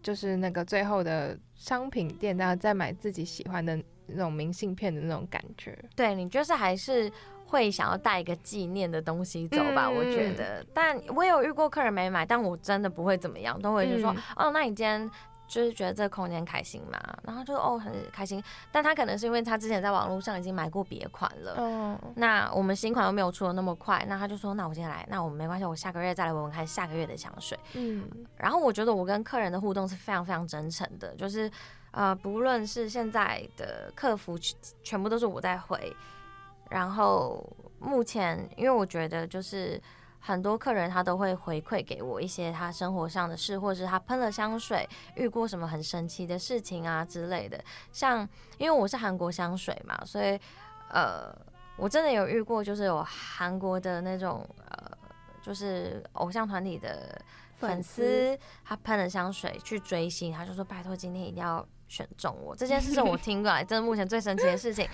就是那个最后的商品店，然后再买自己喜欢的那种明信片的那种感觉。对，你就是还是会想要带一个纪念的东西走吧？嗯、我觉得，但我有遇过客人没买，但我真的不会怎么样，都会就说，嗯、哦，那你今天。就是觉得这个空间开心嘛，然后就哦很开心，但他可能是因为他之前在网络上已经买过别款了，嗯，那我们新款又没有出的那么快，那他就说那我今天来，那我们没关系，我下个月再来闻闻看下个月的香水，嗯，然后我觉得我跟客人的互动是非常非常真诚的，就是呃不论是现在的客服全部都是我在回，然后目前因为我觉得就是。很多客人他都会回馈给我一些他生活上的事，或者是他喷了香水遇过什么很神奇的事情啊之类的。像因为我是韩国香水嘛，所以呃，我真的有遇过，就是有韩国的那种呃，就是偶像团体的粉丝，他喷了香水去追星，他就说拜托今天一定要。选中我这件事是我 听过来，这是目前最神奇的事情。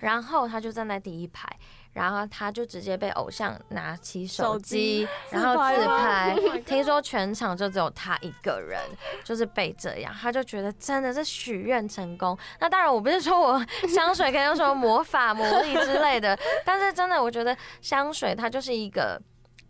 然后他就站在第一排，然后他就直接被偶像拿起手机，然后自拍。听说全场就只有他一个人，就是被这样，他就觉得真的是许愿成功。那当然，我不是说我香水可以用什么魔法魔力之类的，但是真的，我觉得香水它就是一个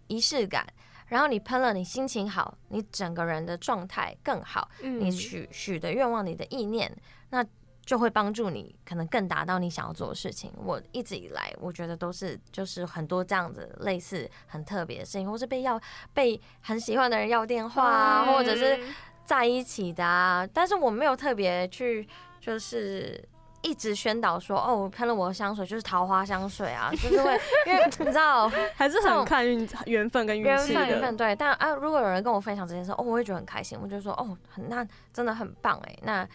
仪式感。然后你喷了，你心情好，你整个人的状态更好，嗯、你许许的愿望，你的意念，那就会帮助你可能更达到你想要做的事情。我一直以来，我觉得都是就是很多这样子类似很特别的事情，或是被要被很喜欢的人要电话啊，或者是在一起的啊，但是我没有特别去就是。一直宣导说哦，我喷了我的香水就是桃花香水啊，就是会，因为你知道 还是很看运缘分跟运气的。缘分缘分对，但啊，如果有人跟我分享这件事，哦，我会觉得很开心，我就说哦，很那真的很棒哎，那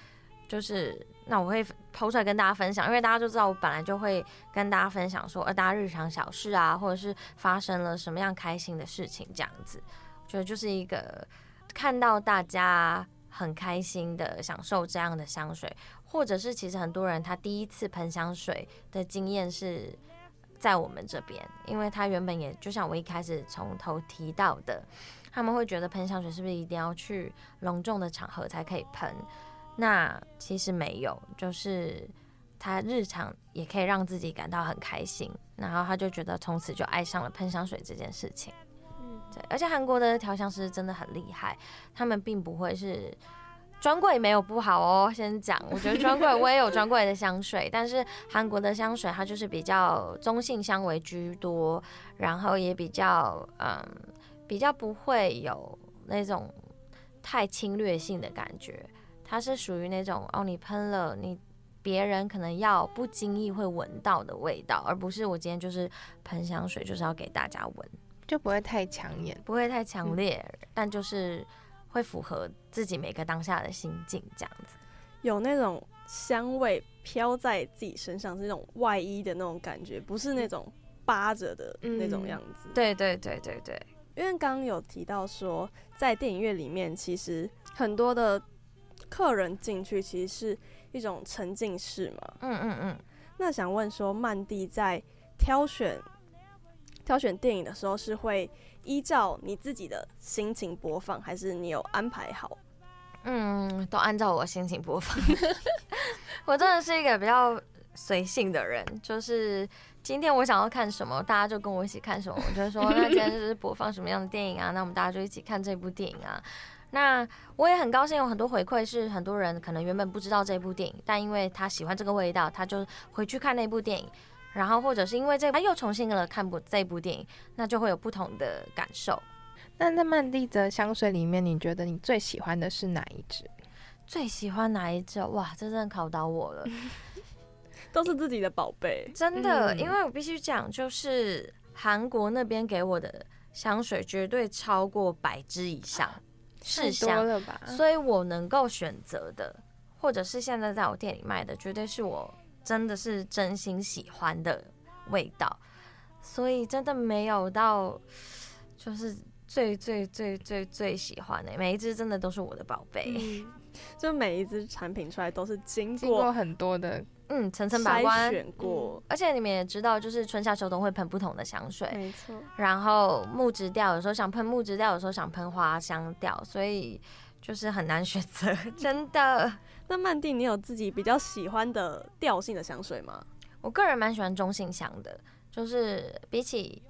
就是那我会抛出来跟大家分享，因为大家就知道我本来就会跟大家分享说，呃，大家日常小事啊，或者是发生了什么样开心的事情这样子，觉得就是一个看到大家很开心的享受这样的香水。或者是其实很多人他第一次喷香水的经验是在我们这边，因为他原本也就像我一开始从头提到的，他们会觉得喷香水是不是一定要去隆重的场合才可以喷？那其实没有，就是他日常也可以让自己感到很开心，然后他就觉得从此就爱上了喷香水这件事情。嗯，对，而且韩国的调香师真的很厉害，他们并不会是。专柜没有不好哦，先讲，我觉得专柜我也有专柜的香水，但是韩国的香水它就是比较中性香味居多，然后也比较嗯，比较不会有那种太侵略性的感觉，它是属于那种哦，你喷了你别人可能要不经意会闻到的味道，而不是我今天就是喷香水就是要给大家闻，就不会太抢眼，不会太强烈，嗯、但就是。会符合自己每个当下的心境，这样子，有那种香味飘在自己身上，是那种外衣的那种感觉，不是那种扒着的那种样子。嗯、对对对对对，因为刚刚有提到说，在电影院里面，其实很多的客人进去，其实是一种沉浸式嘛。嗯嗯嗯。那想问说，曼蒂在挑选挑选电影的时候，是会？依照你自己的心情播放，还是你有安排好？嗯，都按照我心情播放。我真的是一个比较随性的人，就是今天我想要看什么，大家就跟我一起看什么。我就说，那今天就是播放什么样的电影啊？那我们大家就一起看这部电影啊。那我也很高兴，有很多回馈是很多人可能原本不知道这部电影，但因为他喜欢这个味道，他就回去看那部电影。然后或者是因为这他又重新了看部这部电影，那就会有不同的感受。那在曼蒂的香水里面，你觉得你最喜欢的是哪一支？最喜欢哪一支？哇，这真的考倒我了，都是自己的宝贝，真的。因为我必须讲，就是韩国那边给我的香水绝对超过百支以上，是香了吧？所以我能够选择的，或者是现在在我店里卖的，绝对是我。真的是真心喜欢的味道，所以真的没有到就是最最最最最喜欢的，每一只真的都是我的宝贝，嗯，就每一支产品出来都是经过，经过很多的嗯层层把关选过，而且你们也知道，就是春夏秋冬会喷不同的香水，没错。然后木质调有时候想喷木质调，有时候想喷花香调，所以就是很难选择，真的。那曼蒂，你有自己比较喜欢的调性的香水吗？我个人蛮喜欢中性香的，就是比起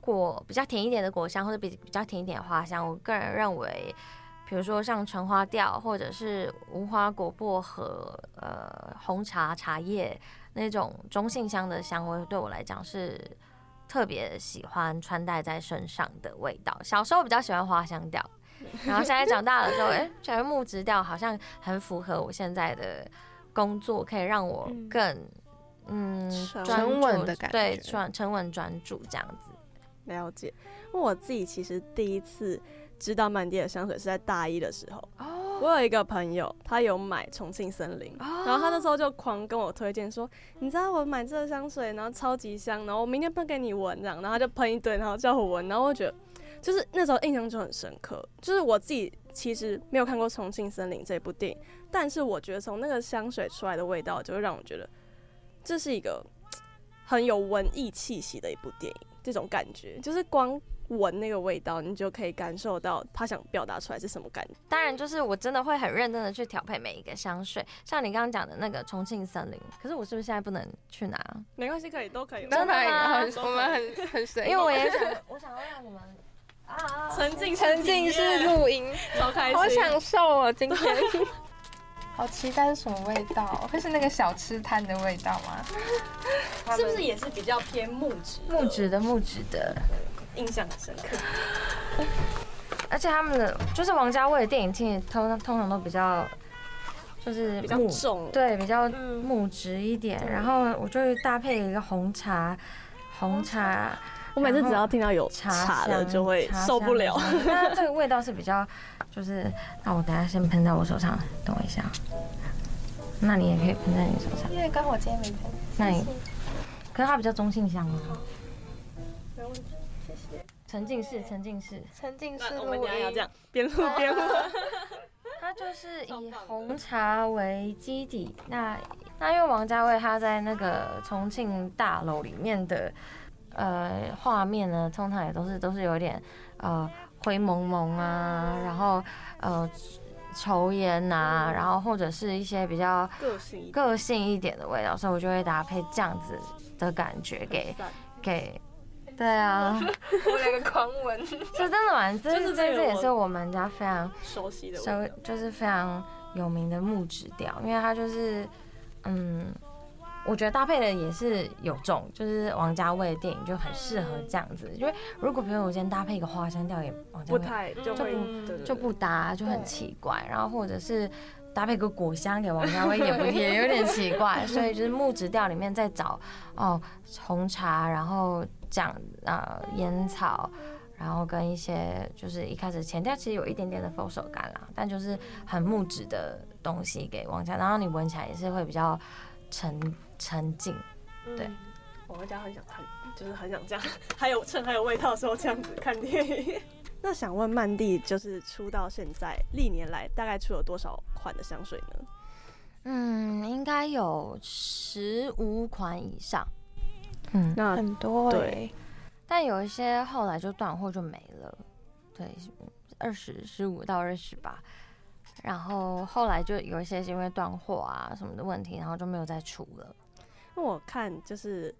果比较甜一点的果香，或者比比较甜一点的花香，我个人认为，比如说像橙花调，或者是无花果、薄荷、呃红茶、茶叶那种中性香的香味，对我来讲是特别喜欢穿戴在身上的味道。小时候比较喜欢花香调。然后现在长大了之后，哎、欸，觉得木质调好像很符合我现在的工作，可以让我更嗯沉稳的感觉，对，专沉稳专注这样子。了解。我自己其实第一次知道曼迪的香水是在大一的时候。哦。我有一个朋友，他有买重庆森林，哦、然后他那时候就狂跟我推荐说，你知道我买这个香水，然后超级香，然后我明天喷给你闻，这样，然后他就喷一堆，然后叫我闻，然后我觉得就是那时候印象就很深刻。就是我自己其实没有看过重庆森林这部电影，但是我觉得从那个香水出来的味道，就会让我觉得这是一个很有文艺气息的一部电影，这种感觉就是光。闻那个味道，你就可以感受到他想表达出来是什么感觉。当然，就是我真的会很认真的去调配每一个香水，像你刚刚讲的那个重庆森林。可是我是不是现在不能去拿？没关系，可以，都可以。真的吗？我们很很随意。因为我也想，我想要让你们啊沉浸沉浸式录音，超开心，好享受哦！今天好期待是什么味道？会是那个小吃摊的味道吗？是不是也是比较偏木质？木质的，木质的。印象很深刻，而且他们的就是王家卫的电影，其实通通常都比较就是比较重，对，比较木质一点。嗯、然后我就会搭配一个红茶，红茶。我每次只要听到有茶的就会受不了。那这个味道是比较，就是那我等下先喷在我手上，等我一下。那你也可以喷在你手上，因为刚好今天没喷。那你，可是它比较中性香吗？沉浸式，沉浸式，沉浸式。我们等下要这样边录边录。它就是以红茶为基底，那那因为王家卫他在那个重庆大楼里面的呃画面呢，通常也都是都是有点呃灰蒙蒙啊，然后呃抽烟呐，然后或者是一些比较个性个性一点的味道，所以我就会搭配这样子的感觉给给。对啊，我两个狂闻，是真的蛮，这是这这也是我们家非常熟悉的，熟就是非常有名的木质调，因为它就是，嗯，我觉得搭配的也是有重，就是王家卫的电影就很适合这样子，因为如果比如我今天搭配一个花香调，也王家卫不太就不就不搭，就很奇怪，然后或者是。搭配个果香给王家卫也不也 有点奇怪，所以就是木质调里面再找哦红茶，然后讲呃烟草，然后跟一些就是一开始前调其实有一点点的佛手柑啦，但就是很木质的东西给王家，然后你闻起来也是会比较沉沉静。对，王家很想看就是很想这样，还有趁还有味道的时候这样子看电影。那想问曼蒂，就是出到现在历年来大概出了多少款的香水呢？嗯，应该有十五款以上。嗯，那很多对，但有一些后来就断货就没了。对，二十十五到二十吧。然后后来就有一些是因为断货啊什么的问题，然后就没有再出了。那我看就是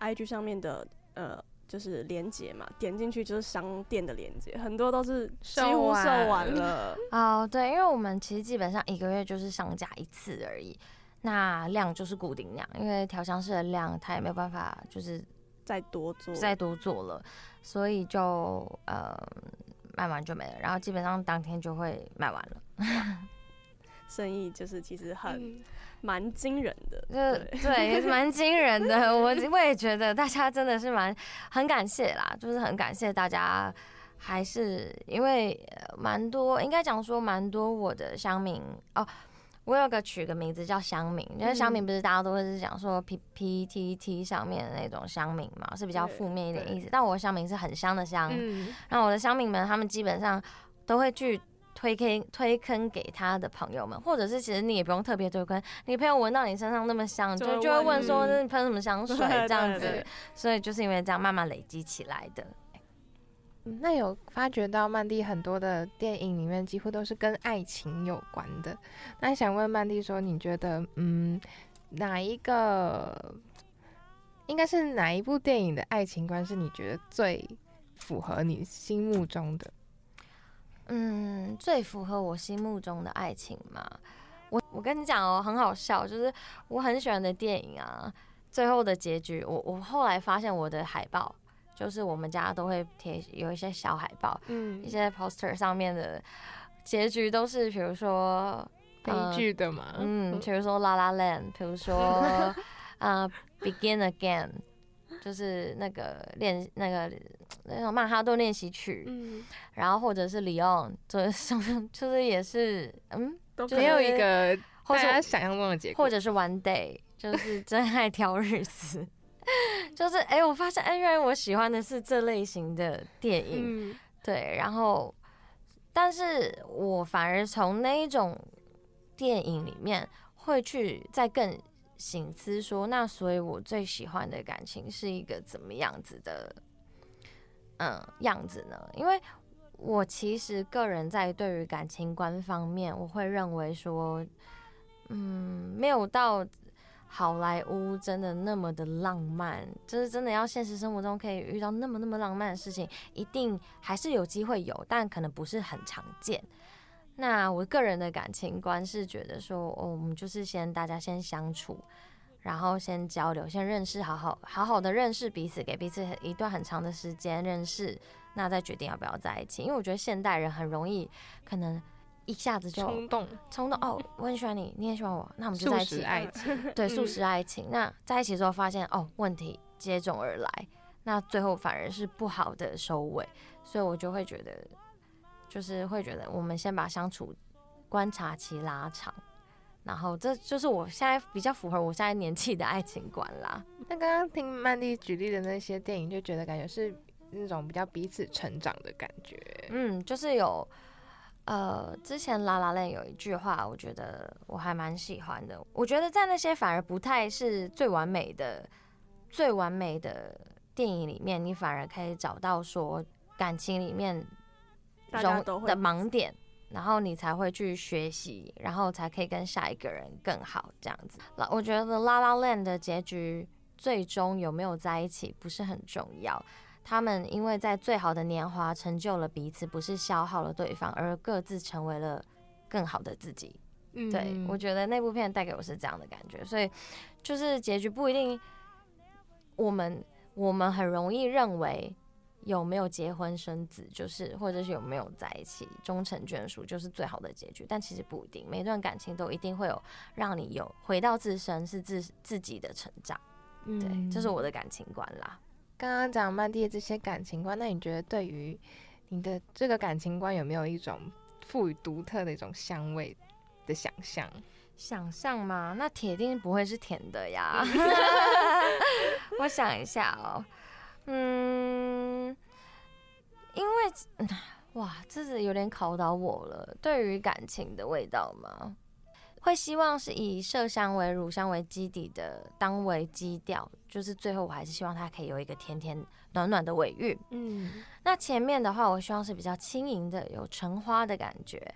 IG 上面的呃。就是连接嘛，点进去就是商店的连接，很多都是几乎售完了。哦，oh, 对，因为我们其实基本上一个月就是上架一次而已，那量就是固定量，因为调香师的量他也没有办法就是再多做再多做了，所以就呃卖完就没了，然后基本上当天就会卖完了。生意就是其实很。嗯蛮惊人的，就对，也是蛮惊人的。我我也觉得大家真的是蛮很感谢啦，就是很感谢大家，还是因为蛮多，应该讲说蛮多我的乡民哦。我有个取个名字叫乡民，因为乡民不是大家都会是讲说 P P T T 上面的那种乡民嘛，是比较负面一点意思。但我的乡民是很香的香，嗯、然后我的乡民们他们基本上都会去。推坑推坑给他的朋友们，或者是其实你也不用特别推坑，你朋友闻到你身上那么香，就就会问说你喷什么香水 这样子，所以就是因为这样慢慢累积起来的。那有发觉到曼蒂很多的电影里面几乎都是跟爱情有关的，那想问曼蒂说，你觉得嗯哪一个应该是哪一部电影的爱情观是你觉得最符合你心目中的？嗯，最符合我心目中的爱情嘛？我我跟你讲哦，很好笑，就是我很喜欢的电影啊，最后的结局，我我后来发现我的海报，就是我们家都会贴有一些小海报，嗯，一些 poster 上面的结局都是，比如说悲剧的嘛，嗯，比如说 La La Land，比如说啊、呃、Begin Again，就是那个练那个。那种曼哈顿练习曲，嗯，然后或者是李昂，就是就是也是，嗯，都没有一个大家想象中的结果，或者是 One Day，就是真爱挑日子，就是哎、欸，我发现哎，原来我喜欢的是这类型的电影，嗯、对，然后，但是我反而从那一种电影里面会去再更。醒思说，那所以我最喜欢的感情是一个怎么样子的，嗯，样子呢？因为我其实个人在对于感情观方面，我会认为说，嗯，没有到好莱坞真的那么的浪漫，就是真的要现实生活中可以遇到那么那么浪漫的事情，一定还是有机会有，但可能不是很常见。那我个人的感情观是觉得说，哦，我们就是先大家先相处，然后先交流，先认识，好好好好的认识彼此，给彼此一段很长的时间认识，那再决定要不要在一起。因为我觉得现代人很容易可能一下子就冲动，冲动哦，我很喜欢你，你也喜欢我，那我们就在一起，爱情，对，素食爱情。那在一起之后发现哦，问题接踵而来，那最后反而是不好的收尾，所以我就会觉得。就是会觉得，我们先把相处观察期拉长，然后这就是我现在比较符合我现在年纪的爱情观啦。那刚刚听曼丽举例的那些电影，就觉得感觉是那种比较彼此成长的感觉。嗯，就是有呃，之前《La La Land》有一句话，我觉得我还蛮喜欢的。我觉得在那些反而不太是最完美的、最完美的电影里面，你反而可以找到说感情里面。中的盲点，然后你才会去学习，然后才可以跟下一个人更好这样子。我觉得《La La Land》的结局最终有没有在一起不是很重要，他们因为在最好的年华成就了彼此，不是消耗了对方，而各自成为了更好的自己。嗯，对，我觉得那部片带给我是这样的感觉，所以就是结局不一定，我们我们很容易认为。有没有结婚生子，就是或者是有没有在一起终成眷属，就是最好的结局。但其实不一定，每一段感情都一定会有让你有回到自身，是自自己的成长。嗯，对，这是我的感情观啦。刚刚讲曼蒂的这些感情观，那你觉得对于你的这个感情观有没有一种赋予独特的一种香味的想象？想象吗？那铁定不会是甜的呀。我想一下哦。嗯，因为哇，这是有点考倒我了。对于感情的味道嘛，会希望是以麝香为乳香为基底的，当为基调，就是最后我还是希望它可以有一个甜甜暖暖的尾韵。嗯，那前面的话，我希望是比较轻盈的，有橙花的感觉。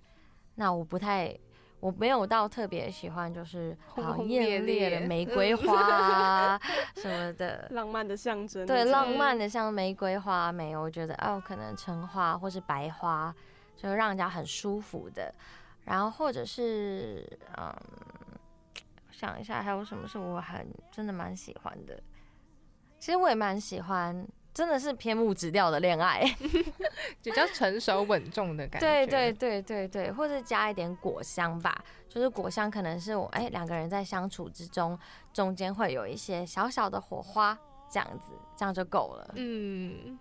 那我不太。我没有到特别喜欢，就是好艳烈的玫瑰花啊什么的，浪漫的象征。对，浪漫的像玫瑰花没有，我觉得哦，可能橙花或是白花，就让人家很舒服的。然后或者是嗯，想一下还有什么是我很真的蛮喜欢的。其实我也蛮喜欢。真的是偏木质调的恋爱，比较成熟稳重的感觉。对对对对对，或者加一点果香吧，就是果香可能是我哎两个人在相处之中，中间会有一些小小的火花，这样子这样就够了。嗯，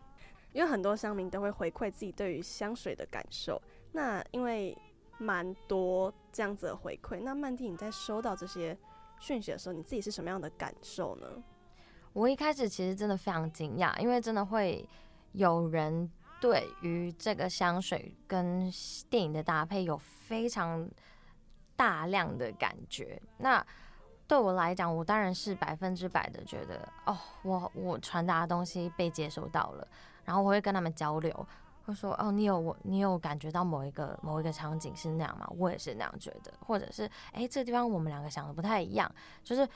因为很多乡民都会回馈自己对于香水的感受，那因为蛮多这样子的回馈，那曼蒂你在收到这些讯息的时候，你自己是什么样的感受呢？我一开始其实真的非常惊讶，因为真的会有人对于这个香水跟电影的搭配有非常大量的感觉。那对我来讲，我当然是百分之百的觉得，哦，我我传达的东西被接收到了，然后我会跟他们交流，会说，哦，你有我，你有感觉到某一个某一个场景是那样吗？我也是那样觉得，或者是，哎，这个地方我们两个想的不太一样，就是。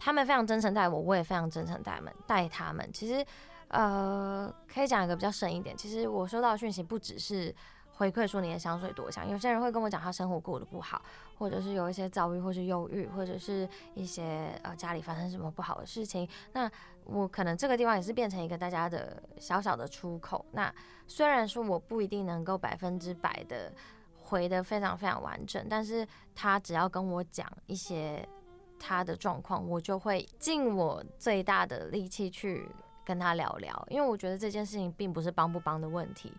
他们非常真诚待我，我也非常真诚待他们。待他们，其实，呃，可以讲一个比较深一点。其实我收到讯息不只是回馈说你的香水多香，有些人会跟我讲他生活过得不好，或者是有一些遭遇，或是忧郁，或者是一些呃家里发生什么不好的事情。那我可能这个地方也是变成一个大家的小小的出口。那虽然说我不一定能够百分之百的回得非常非常完整，但是他只要跟我讲一些。他的状况，我就会尽我最大的力气去跟他聊聊，因为我觉得这件事情并不是帮不帮的问题，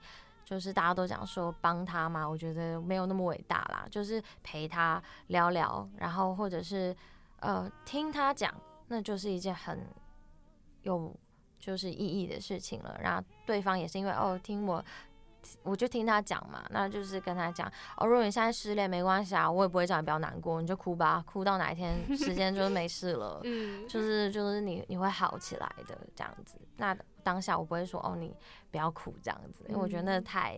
就是大家都讲说帮他嘛，我觉得没有那么伟大啦，就是陪他聊聊，然后或者是呃听他讲，那就是一件很有就是意义的事情了。然后对方也是因为哦听我。我就听他讲嘛，那就是跟他讲哦，如果你现在失恋没关系啊，我也不会叫你不要难过，你就哭吧，哭到哪一天时间就是没事了，嗯，就是就是你你会好起来的这样子。那当下我不会说哦，你不要哭这样子，因为我觉得那太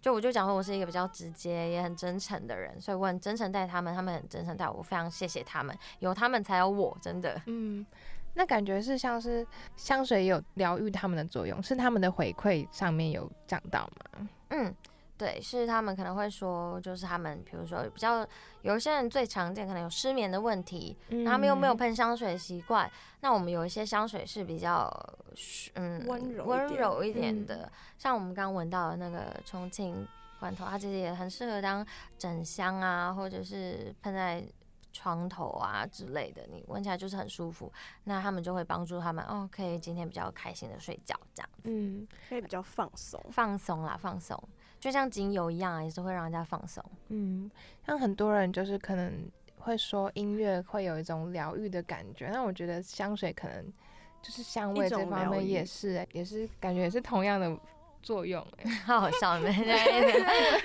就我就讲说我是一个比较直接也很真诚的人，所以我很真诚待他们，他们很真诚待我，我非常谢谢他们，有他们才有我，真的，嗯。那感觉是像是香水有疗愈他们的作用，是他们的回馈上面有讲到吗？嗯，对，是他们可能会说，就是他们比如说比较有一些人最常见可能有失眠的问题，嗯、他们又没有喷香水习惯，那我们有一些香水是比较嗯温柔温柔一点的，嗯、像我们刚刚闻到的那个重庆罐头，它其实也很适合当整香啊，或者是喷在。床头啊之类的，你闻起来就是很舒服，那他们就会帮助他们哦，可以今天比较开心的睡觉这样子，嗯，可以比较放松，放松啦，放松，就像精油一样啊，也是会让人家放松，嗯，像很多人就是可能会说音乐会有一种疗愈的感觉，那我觉得香水可能就是香味这方面也是，也是感觉也是同样的。作用哎，好好笑，没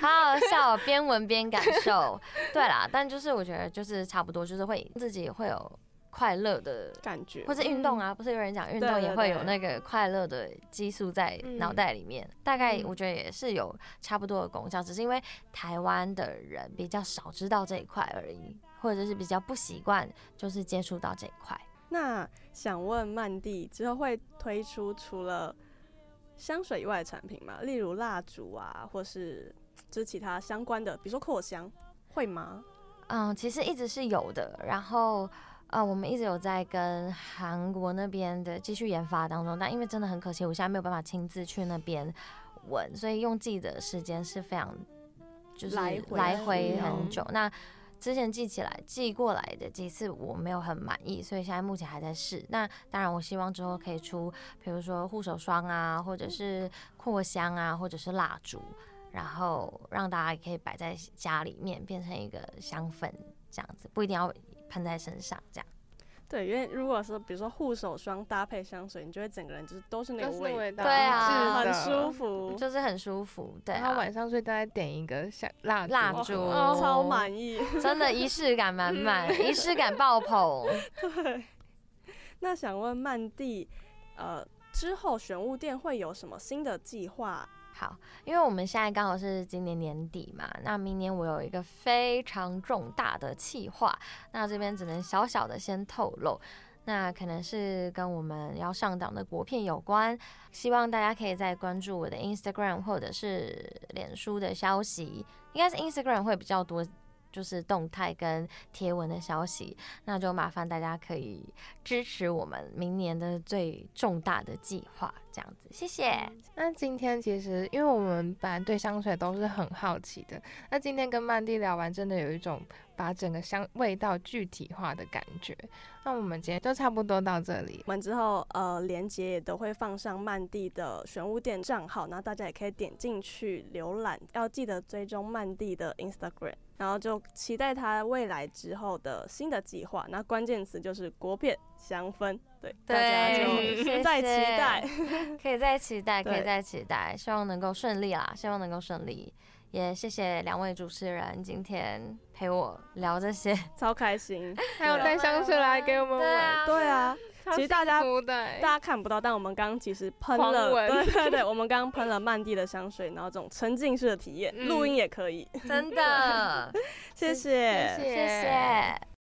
好好笑，边闻边感受。对啦，但就是我觉得就是差不多，就是会自己会有快乐的感觉，或是运动啊，不是有人讲运动也会有那个快乐的激素在脑袋里面。大概我觉得也是有差不多的功效，只是因为台湾的人比较少知道这一块而已，或者是比较不习惯就是接触到这一块。那想问曼蒂之后会推出除了香水以外的产品嘛，例如蜡烛啊，或是就是其他相关的，比如说扩香，会吗？嗯，其实一直是有的。然后，呃，我们一直有在跟韩国那边的继续研发当中，但因为真的很可惜，我现在没有办法亲自去那边闻，所以用自己的时间是非常就是来回来回很久。那之前寄起来寄过来的几次我没有很满意，所以现在目前还在试。那当然，我希望之后可以出，比如说护手霜啊，或者是扩香啊，或者是蜡烛，然后让大家也可以摆在家里面，变成一个香氛这样子，不一定要喷在身上这样。对，因为如果说比如说护手霜搭配香水，你就会整个人就是都是那个味道，味道对啊，很舒服，就是很舒服。对、啊，然后晚上睡大概点一个香蜡蜡烛，哦、超满意，真的仪式感满满，仪式感爆棚。对，那想问曼蒂，呃，之后玄物店会有什么新的计划？好，因为我们现在刚好是今年年底嘛，那明年我有一个非常重大的计划，那这边只能小小的先透露，那可能是跟我们要上档的国片有关，希望大家可以再关注我的 Instagram 或者是脸书的消息，应该是 Instagram 会比较多。就是动态跟贴文的消息，那就麻烦大家可以支持我们明年的最重大的计划，这样子，谢谢。那今天其实，因为我们本来对香水都是很好奇的，那今天跟曼蒂聊完，真的有一种把整个香味道具体化的感觉。那我们今天就差不多到这里，我们之后，呃，连接也都会放上曼蒂的玄武店账号，然后大家也可以点进去浏览，要记得追踪曼蒂的 Instagram。然后就期待他未来之后的新的计划，那关键词就是国片香氛，对，对大家就再期待，可以再期待，可以再期待，希望能够顺利啦，希望能够顺利，也谢谢两位主持人今天陪我聊这些，超开心，还有带香水来给我们闻，对啊。其实大家大家看不到，但我们刚刚其实喷了，文对对对，我们刚刚喷了曼蒂的香水，然后这种沉浸式的体验，录、嗯、音也可以，真的，谢 谢谢谢。谢谢